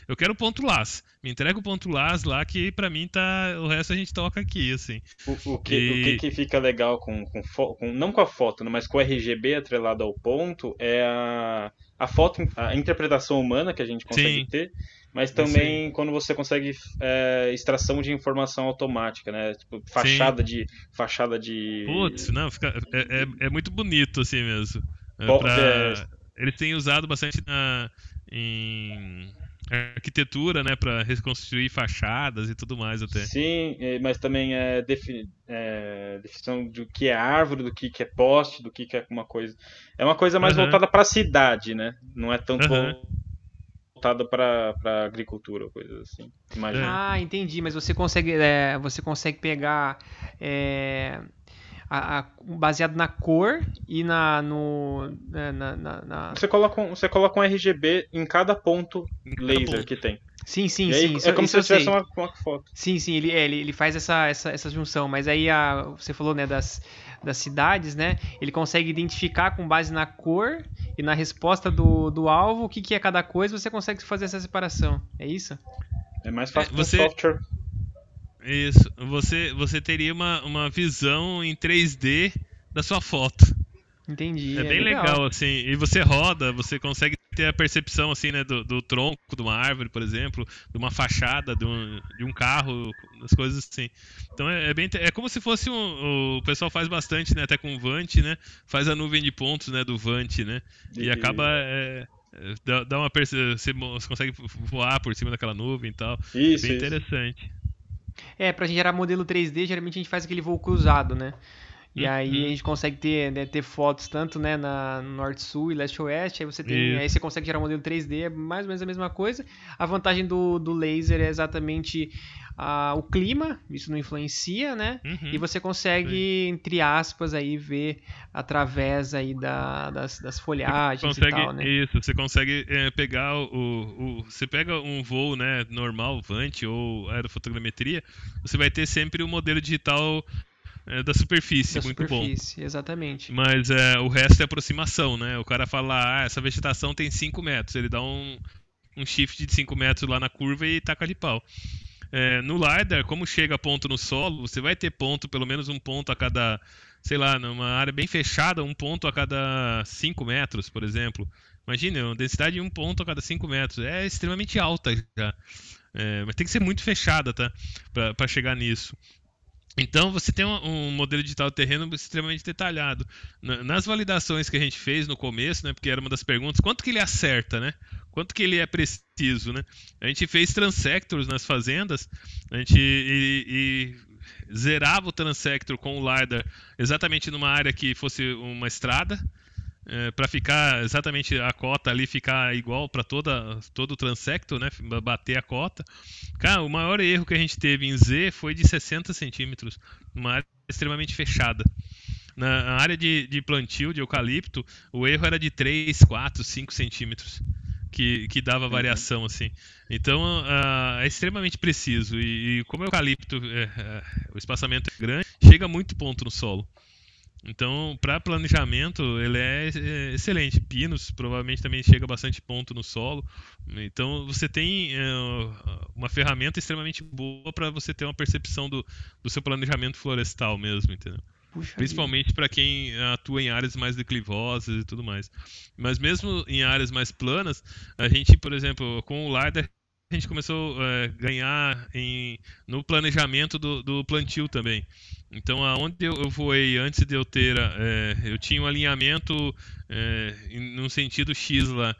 eu quero o ponto LAS. Me entrega o ponto LAS lá que para mim tá, o resto a gente toca aqui, assim. O, o, que, e... o que, que, fica legal com, com, com, não com a foto, né, mas com o RGB atrelado ao ponto é a, a foto, a interpretação humana que a gente consegue Sim. ter mas também Sim. quando você consegue é, extração de informação automática, né? Tipo, fachada Sim. de. Fachada de. Putz, não, fica, é, é, é muito bonito assim mesmo. É pra, é. eles têm usado bastante na, em arquitetura, né, para reconstruir fachadas e tudo mais até. Sim, mas também é, defi é definição do que é árvore, do que, que é poste, do que, que é uma coisa. É uma coisa mais uhum. voltada para a cidade, né? Não é tanto uhum voltada para agricultura, coisas assim. Imagina. Ah, entendi. Mas você consegue, é, você consegue pegar é, a, a, baseado na cor e na no é, na, na, na, Você coloca um, você coloca um RGB em cada ponto laser que tem. Sim, sim, aí, sim. Isso, é como se tivesse uma, uma, foto. Sim, sim, ele, é, ele, ele faz essa, essa, essa junção. Mas aí a, você falou né, das, das cidades, né? Ele consegue identificar com base na cor e na resposta do, do alvo o que, que é cada coisa, você consegue fazer essa separação. É isso? É mais fácil é, você... software. Isso. Você, você teria uma, uma visão em 3D da sua foto. Entendi. É, é bem legal. legal. assim. E você roda, você consegue ter a percepção, assim, né, do, do, tronco de uma árvore, por exemplo, de uma fachada, de um, de um carro, das coisas assim. Então é, é bem, é como se fosse um, o pessoal faz bastante, né, até com o Vant, né, faz a nuvem de pontos, né, do Vant, né, e, e acaba é, é dá, dá uma você, você consegue voar por cima daquela nuvem e tal. Isso, bem isso. interessante. É, pra gerar modelo 3D, geralmente a gente faz aquele voo cruzado, né? E uhum. aí a gente consegue ter, né, ter fotos tanto né, na norte-sul e leste-oeste. Aí você tem, aí você consegue gerar um modelo 3D, é mais ou menos a mesma coisa. A vantagem do, do laser é exatamente ah, o clima, isso não influencia, né? Uhum. E você consegue, Sim. entre aspas, aí ver através aí da, das, das folhagens consegue, e tal, né? Isso, você consegue é, pegar o, o, Você pega um voo né, normal, Vant ou aerofotogrametria, você vai ter sempre o um modelo digital é, da superfície, da muito superfície, bom. exatamente. Mas é, o resto é aproximação, né? O cara fala, ah, essa vegetação tem 5 metros, ele dá um, um shift de 5 metros lá na curva e taca de pau. É, no LiDAR, como chega ponto no solo, você vai ter ponto, pelo menos um ponto a cada, sei lá, numa área bem fechada, um ponto a cada 5 metros, por exemplo. Imagina, uma densidade de um ponto a cada 5 metros. É extremamente alta já. É, mas tem que ser muito fechada, tá? Para chegar nisso. Então você tem um, um, modelo digital terreno extremamente detalhado. nas validações que a gente fez no começo, né, porque era uma das perguntas, quanto que ele acerta, né? Quanto que ele é preciso, né? A gente fez transectors nas fazendas, a gente e, e zerava o transector com o lidar exatamente numa área que fosse uma estrada, é, para ficar exatamente a cota ali ficar igual para toda todo o transecto, né? Bater a cota. Cara, o maior erro que a gente teve em Z foi de 60 centímetros, uma área extremamente fechada. Na área de, de plantio de eucalipto, o erro era de 3, 4, 5 centímetros. Que, que dava variação assim. Então uh, é extremamente preciso e, e como o eucalipto é, é, o espaçamento é grande, chega muito ponto no solo. Então, para planejamento, ele é, é excelente. Pinos provavelmente também chega bastante ponto no solo. Então, você tem é, uma ferramenta extremamente boa para você ter uma percepção do, do seu planejamento florestal mesmo, entendeu? Puxa Principalmente para quem atua em áreas mais declivosas e tudo mais. Mas mesmo em áreas mais planas, a gente, por exemplo, com o LiDAR, a gente começou a é, ganhar em, no planejamento do, do plantio também. Então, aonde eu, voei antes de eu ter, é, eu tinha um alinhamento é, num sentido X lá.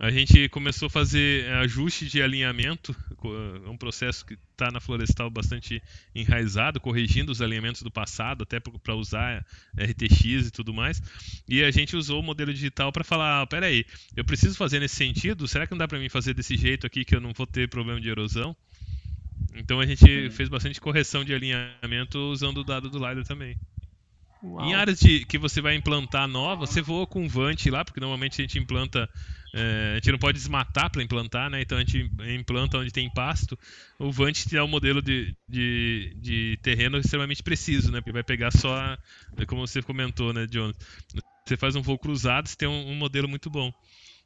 A gente começou a fazer ajuste de alinhamento, é um processo que está na Florestal bastante enraizado, corrigindo os alinhamentos do passado, até para usar RTX e tudo mais. E a gente usou o modelo digital para falar: ah, peraí, eu preciso fazer nesse sentido? Será que não dá para mim fazer desse jeito aqui que eu não vou ter problema de erosão? Então a gente uhum. fez bastante correção de alinhamento usando o dado do LiDAR também. Uau. Em áreas de, que você vai implantar nova, você voa com Vant lá, porque normalmente a gente implanta. É, a gente não pode desmatar para implantar, né? Então a gente implanta onde tem pasto. O Vant te dá um modelo de, de, de terreno extremamente preciso, né? Porque vai pegar só, como você comentou, né, John? Você faz um voo cruzado, você tem um, um modelo muito bom.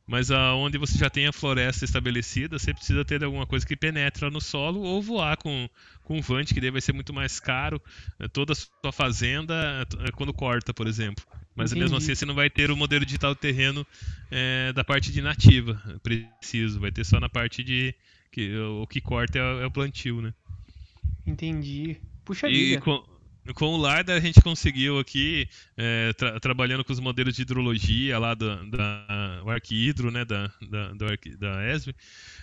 Mas aonde você já tem a floresta estabelecida, você precisa ter alguma coisa que penetra no solo ou voar com, com um vante, que daí vai ser muito mais caro. Eh, toda a sua fazenda eh, quando corta, por exemplo. Mas Entendi. mesmo assim você não vai ter o modelo digital do terreno é, da parte de nativa, preciso. Vai ter só na parte de. Que, o que corta é, é o plantio, né? Entendi. Puxa vida. Com, com o LiDAR a gente conseguiu aqui, é, tra trabalhando com os modelos de hidrologia lá do, da Arquihidro, né, da, da, do Arqui, da ESB,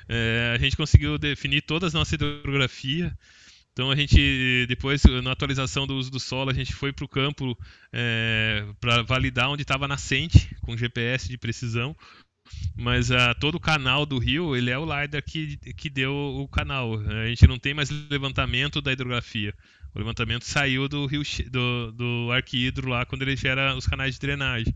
é, a gente conseguiu definir toda a nossa hidrografia. Então a gente, depois, na atualização do uso do solo, a gente foi para o campo é, para validar onde estava a nascente, com GPS de precisão. Mas uh, todo o canal do rio, ele é o LiDAR que, que deu o canal. A gente não tem mais levantamento da hidrografia. O levantamento saiu do rio do, do arquidro lá quando ele gera os canais de drenagem.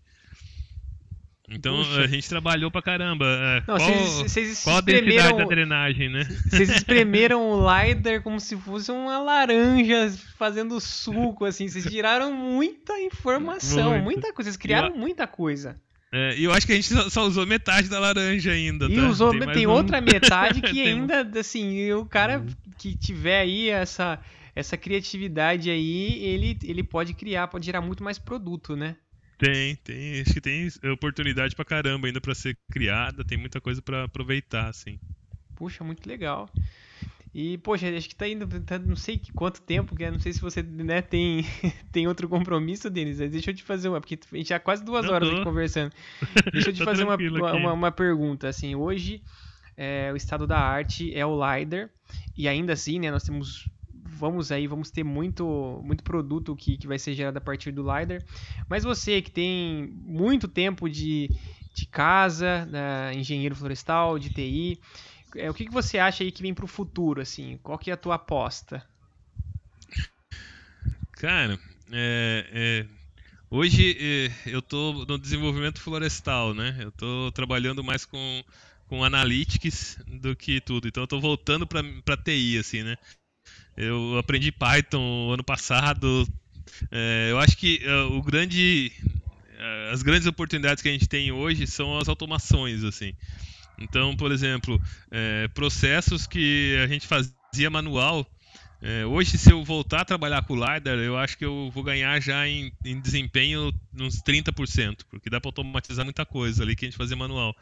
Então Puxa. a gente trabalhou pra caramba. É, Não, qual, cês, cês qual a densidade da drenagem, né? Vocês espremeram o LiDAR como se fosse uma laranja fazendo suco, assim. Vocês tiraram muita informação, Muito. muita coisa. Vocês criaram muita coisa. É, e eu acho que a gente só, usou metade da laranja ainda. E tá? usou, tem, tem um... outra metade que ainda, assim, o cara uhum. que tiver aí essa essa criatividade aí, ele, ele pode criar, pode gerar muito mais produto, né? Tem, tem. Acho que tem oportunidade pra caramba ainda para ser criada, tem muita coisa para aproveitar, assim. Puxa, muito legal. E, poxa, acho que tá indo, tá, não sei quanto tempo, que não sei se você né, tem, tem outro compromisso, Denis. Deixa eu te fazer uma, porque a gente já quase duas não horas tô. aqui conversando. Deixa eu te fazer uma, uma, uma, pergunta. Assim, hoje é, o estado da arte é o LiDAR, e ainda assim, né, nós temos vamos aí, vamos ter muito, muito produto que, que vai ser gerado a partir do LiDAR. Mas você que tem muito tempo de, de casa, né, engenheiro florestal, de TI, é, o que, que você acha aí que vem para o futuro, assim? Qual que é a tua aposta? Cara, é, é, hoje é, eu estou no desenvolvimento florestal, né? Eu estou trabalhando mais com, com analytics do que tudo. Então eu estou voltando para TI, assim, né? Eu aprendi Python ano passado. É, eu acho que uh, o grande, uh, as grandes oportunidades que a gente tem hoje são as automações, assim. Então, por exemplo, é, processos que a gente fazia manual, É, hoje, se eu voltar a trabalhar com o LiDAR, eu acho que eu vou ganhar já em, em desempenho uns 30%, porque dá para automatizar muita coisa ali que a gente fazia manual.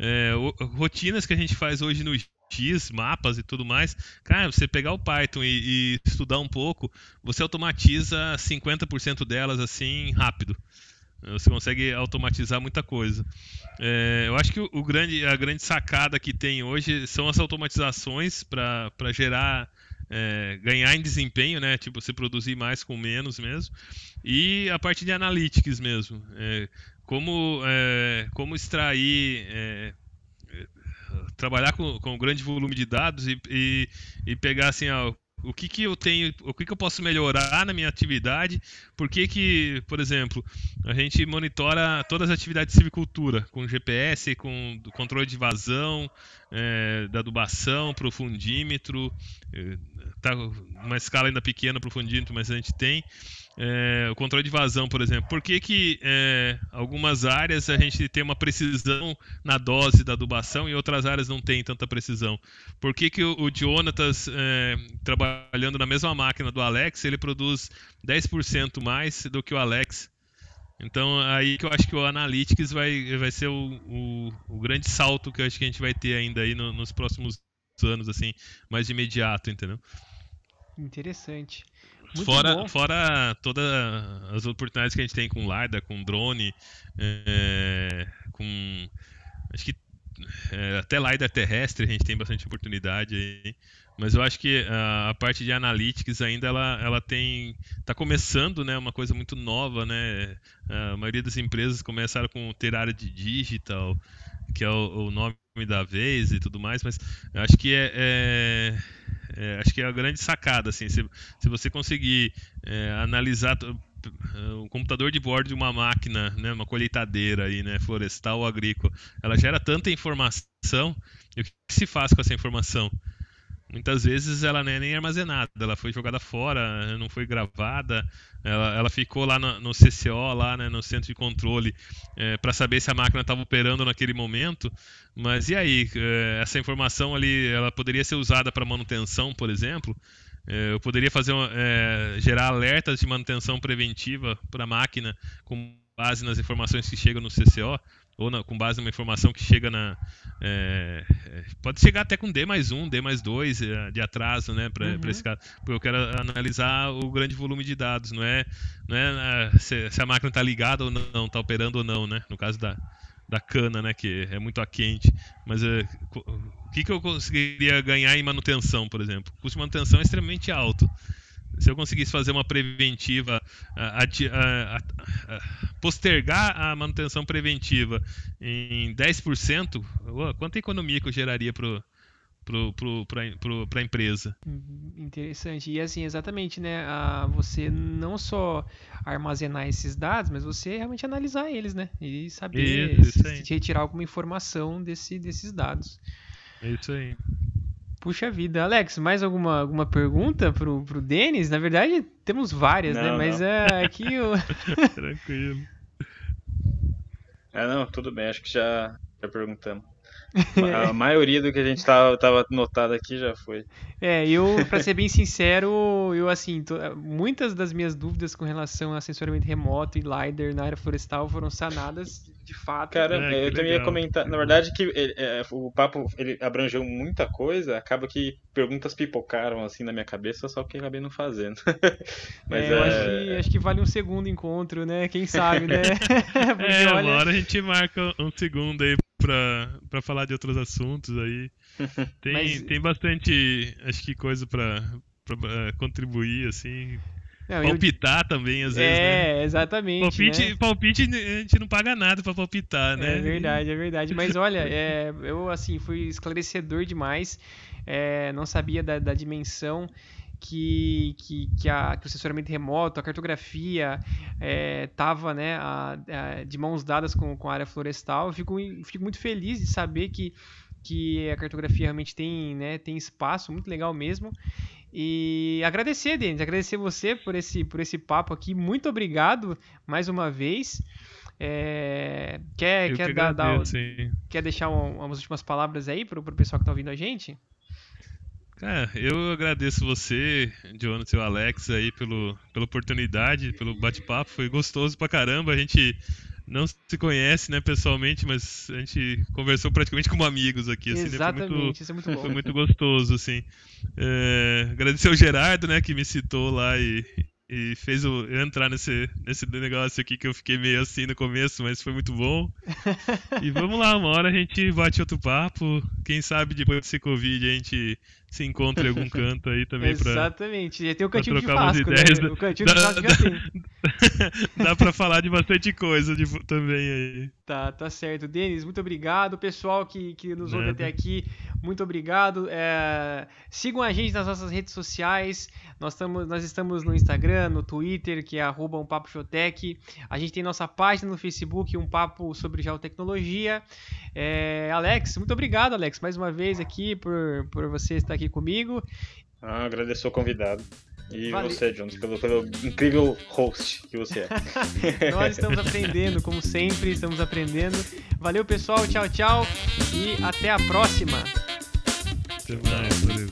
É, rotinas que a gente faz hoje no X, mapas e tudo mais, cara, você pegar o Python e, e estudar um pouco, você automatiza 50% delas assim rápido. Você consegue automatizar muita coisa. É, eu acho que o, o, grande, a grande sacada que tem hoje são as automatizações para gerar é, ganhar em desempenho, né? Tipo, você produzir mais com menos mesmo. E a parte de analytics mesmo. É, como, é, como extrair. É, trabalhar com, com um grande volume de dados e, e, e pegar assim, ó, o que, que eu tenho, o que, que eu posso melhorar na minha atividade, por que, que, por exemplo, a gente monitora todas as atividades de silvicultura, com GPS, com controle de vazão, é, da adubação, profundímetro, é, tá uma escala ainda pequena profundímetro, mas a gente tem, é, o controle de vazão, por exemplo. Por que, que é, algumas áreas a gente tem uma precisão na dose da adubação e outras áreas não tem tanta precisão? Por que, que o, o Jonatas, é, trabalhando na mesma máquina do Alex, ele produz 10% mais do que o Alex? Então, aí que eu acho que o Analytics vai, vai ser o, o, o grande salto que eu acho que a gente vai ter ainda aí no, nos próximos anos, assim, mais de imediato, entendeu? Interessante. Muito fora, bom. fora todas as oportunidades que a gente tem com LiDAR, com drone, é, com. Acho que é, até LiDAR terrestre a gente tem bastante oportunidade aí. Mas eu acho que a, a parte de analytics ainda ela, ela tem. está começando, né? Uma coisa muito nova, né? A maioria das empresas começaram com ter área de digital, que é o, o nome da vez e tudo mais, mas acho que é, é é, acho que é a grande sacada, assim, se, se você conseguir é, analisar o computador de bordo de uma máquina, né, uma colheitadeira aí, né, florestal ou agrícola, ela gera tanta informação, e o que se faz com essa informação? Muitas vezes ela não é nem armazenada, ela foi jogada fora, não foi gravada, ela, ela ficou lá no, no, CCO, lá né, no centro de controle, é, para saber se a máquina estava operando naquele momento. Mas e aí, é, essa informação ali, ela poderia ser usada para manutenção, por exemplo? É, eu poderia fazer é, gerar alertas de manutenção preventiva para a máquina com base nas informações que chegam no CCO ou na, com base numa informação que chega na. É, é, pode chegar até com D mais 1, D mais 2 é, de atraso, né? Para uhum. esse caso. Porque eu quero analisar o grande volume de dados, não é, não é se, se a máquina está ligada ou não, está operando ou não, né? No caso da, da cana, né? Que é muito a quente. Mas é, o que, que eu conseguiria ganhar em manutenção, por exemplo? O custo de manutenção é extremamente alto se eu conseguisse fazer uma preventiva, a, a, a, postergar a manutenção preventiva em 10%, quanta economia que eu geraria para para a empresa. Uhum, interessante. E assim, exatamente, né? A, você não só armazenar esses dados, mas você realmente analisar eles, né? E saber isso, isso se, retirar alguma informação desse, desses dados. É isso aí. Puxa vida. Alex, mais alguma, alguma pergunta pro, pro Denis? Na verdade, temos várias, né? não, né? Mas é aqui o. Tranquilo. É, não, tudo bem, acho que já, já perguntamos. A maioria do que a gente tava, tava notado aqui já foi. É, eu, pra ser bem sincero, eu assim, tô, muitas das minhas dúvidas com relação a sensoramento remoto e LiDAR na área florestal foram sanadas de fato. Cara, é, eu também ia comentar, na verdade, que ele, é, o papo ele abrangeu muita coisa, acaba que perguntas pipocaram assim na minha cabeça, só que acabei não fazendo. Mas é, eu acho que, acho, que, vale um segundo encontro, né? Quem sabe, né? Porque, é, olha... uma hora a gente marca um segundo aí pra, pra falar de outros assuntos aí. Tem, Mas... tem bastante, acho que, coisa pra, pra, pra contribuir, assim. Não, palpitar eu... também, às vezes, é, né? exatamente. Palpite, né? palpite, a gente não paga nada pra palpitar, né? É verdade, é verdade. Mas olha, é, eu, assim, fui esclarecedor demais. É, não sabia da, da dimensão que, que, que, a, que o assessoramento remoto, a cartografia estava é, né, a, a, de mãos dadas com, com a área florestal. Eu fico, fico muito feliz de saber que, que a cartografia realmente tem, né, tem espaço, muito legal mesmo. E agradecer, Denis, agradecer você por esse, por esse papo aqui. Muito obrigado mais uma vez. É, quer, quer, que dar, dar, quer deixar umas últimas palavras aí para o pessoal que está ouvindo a gente? Cara, eu agradeço você, Jonathan e o Alex aí pelo, pela oportunidade, pelo bate-papo. Foi gostoso pra caramba. A gente não se conhece, né, pessoalmente, mas a gente conversou praticamente como amigos aqui, assim, Exatamente, né? Foi muito, isso é muito bom. Foi muito gostoso, assim. É, agradecer ao Gerardo, né, que me citou lá e, e fez eu entrar nesse, nesse negócio aqui que eu fiquei meio assim no começo, mas foi muito bom. e vamos lá, uma hora a gente bate outro papo. Quem sabe depois desse Covid a gente se encontra em algum canto aí também pra. Exatamente, já tem o cantinho de umas Fasco, ideias. né? O cantinho de Dá- Fasco já tem. Dá pra falar de bastante coisa de- também aí. Tá, tá certo. Denis, muito obrigado. Pessoal que, que nos ouve Nada. até aqui, muito obrigado. É, sigam a gente nas nossas redes sociais. Nós, tamo, nós estamos no Instagram, no Twitter, que é arroba um papo Showtech. A gente tem nossa página no Facebook, um papo sobre geotecnologia. É, Alex, muito obrigado, Alex, mais uma vez aqui por, por você estar aqui comigo. Ah, agradeço o convidado. E Valeu. você, Jones, pelo, pelo incrível host que você é. Nós estamos aprendendo, como sempre, estamos aprendendo. Valeu, pessoal. Tchau, tchau. E até a próxima. Até mais, valeu.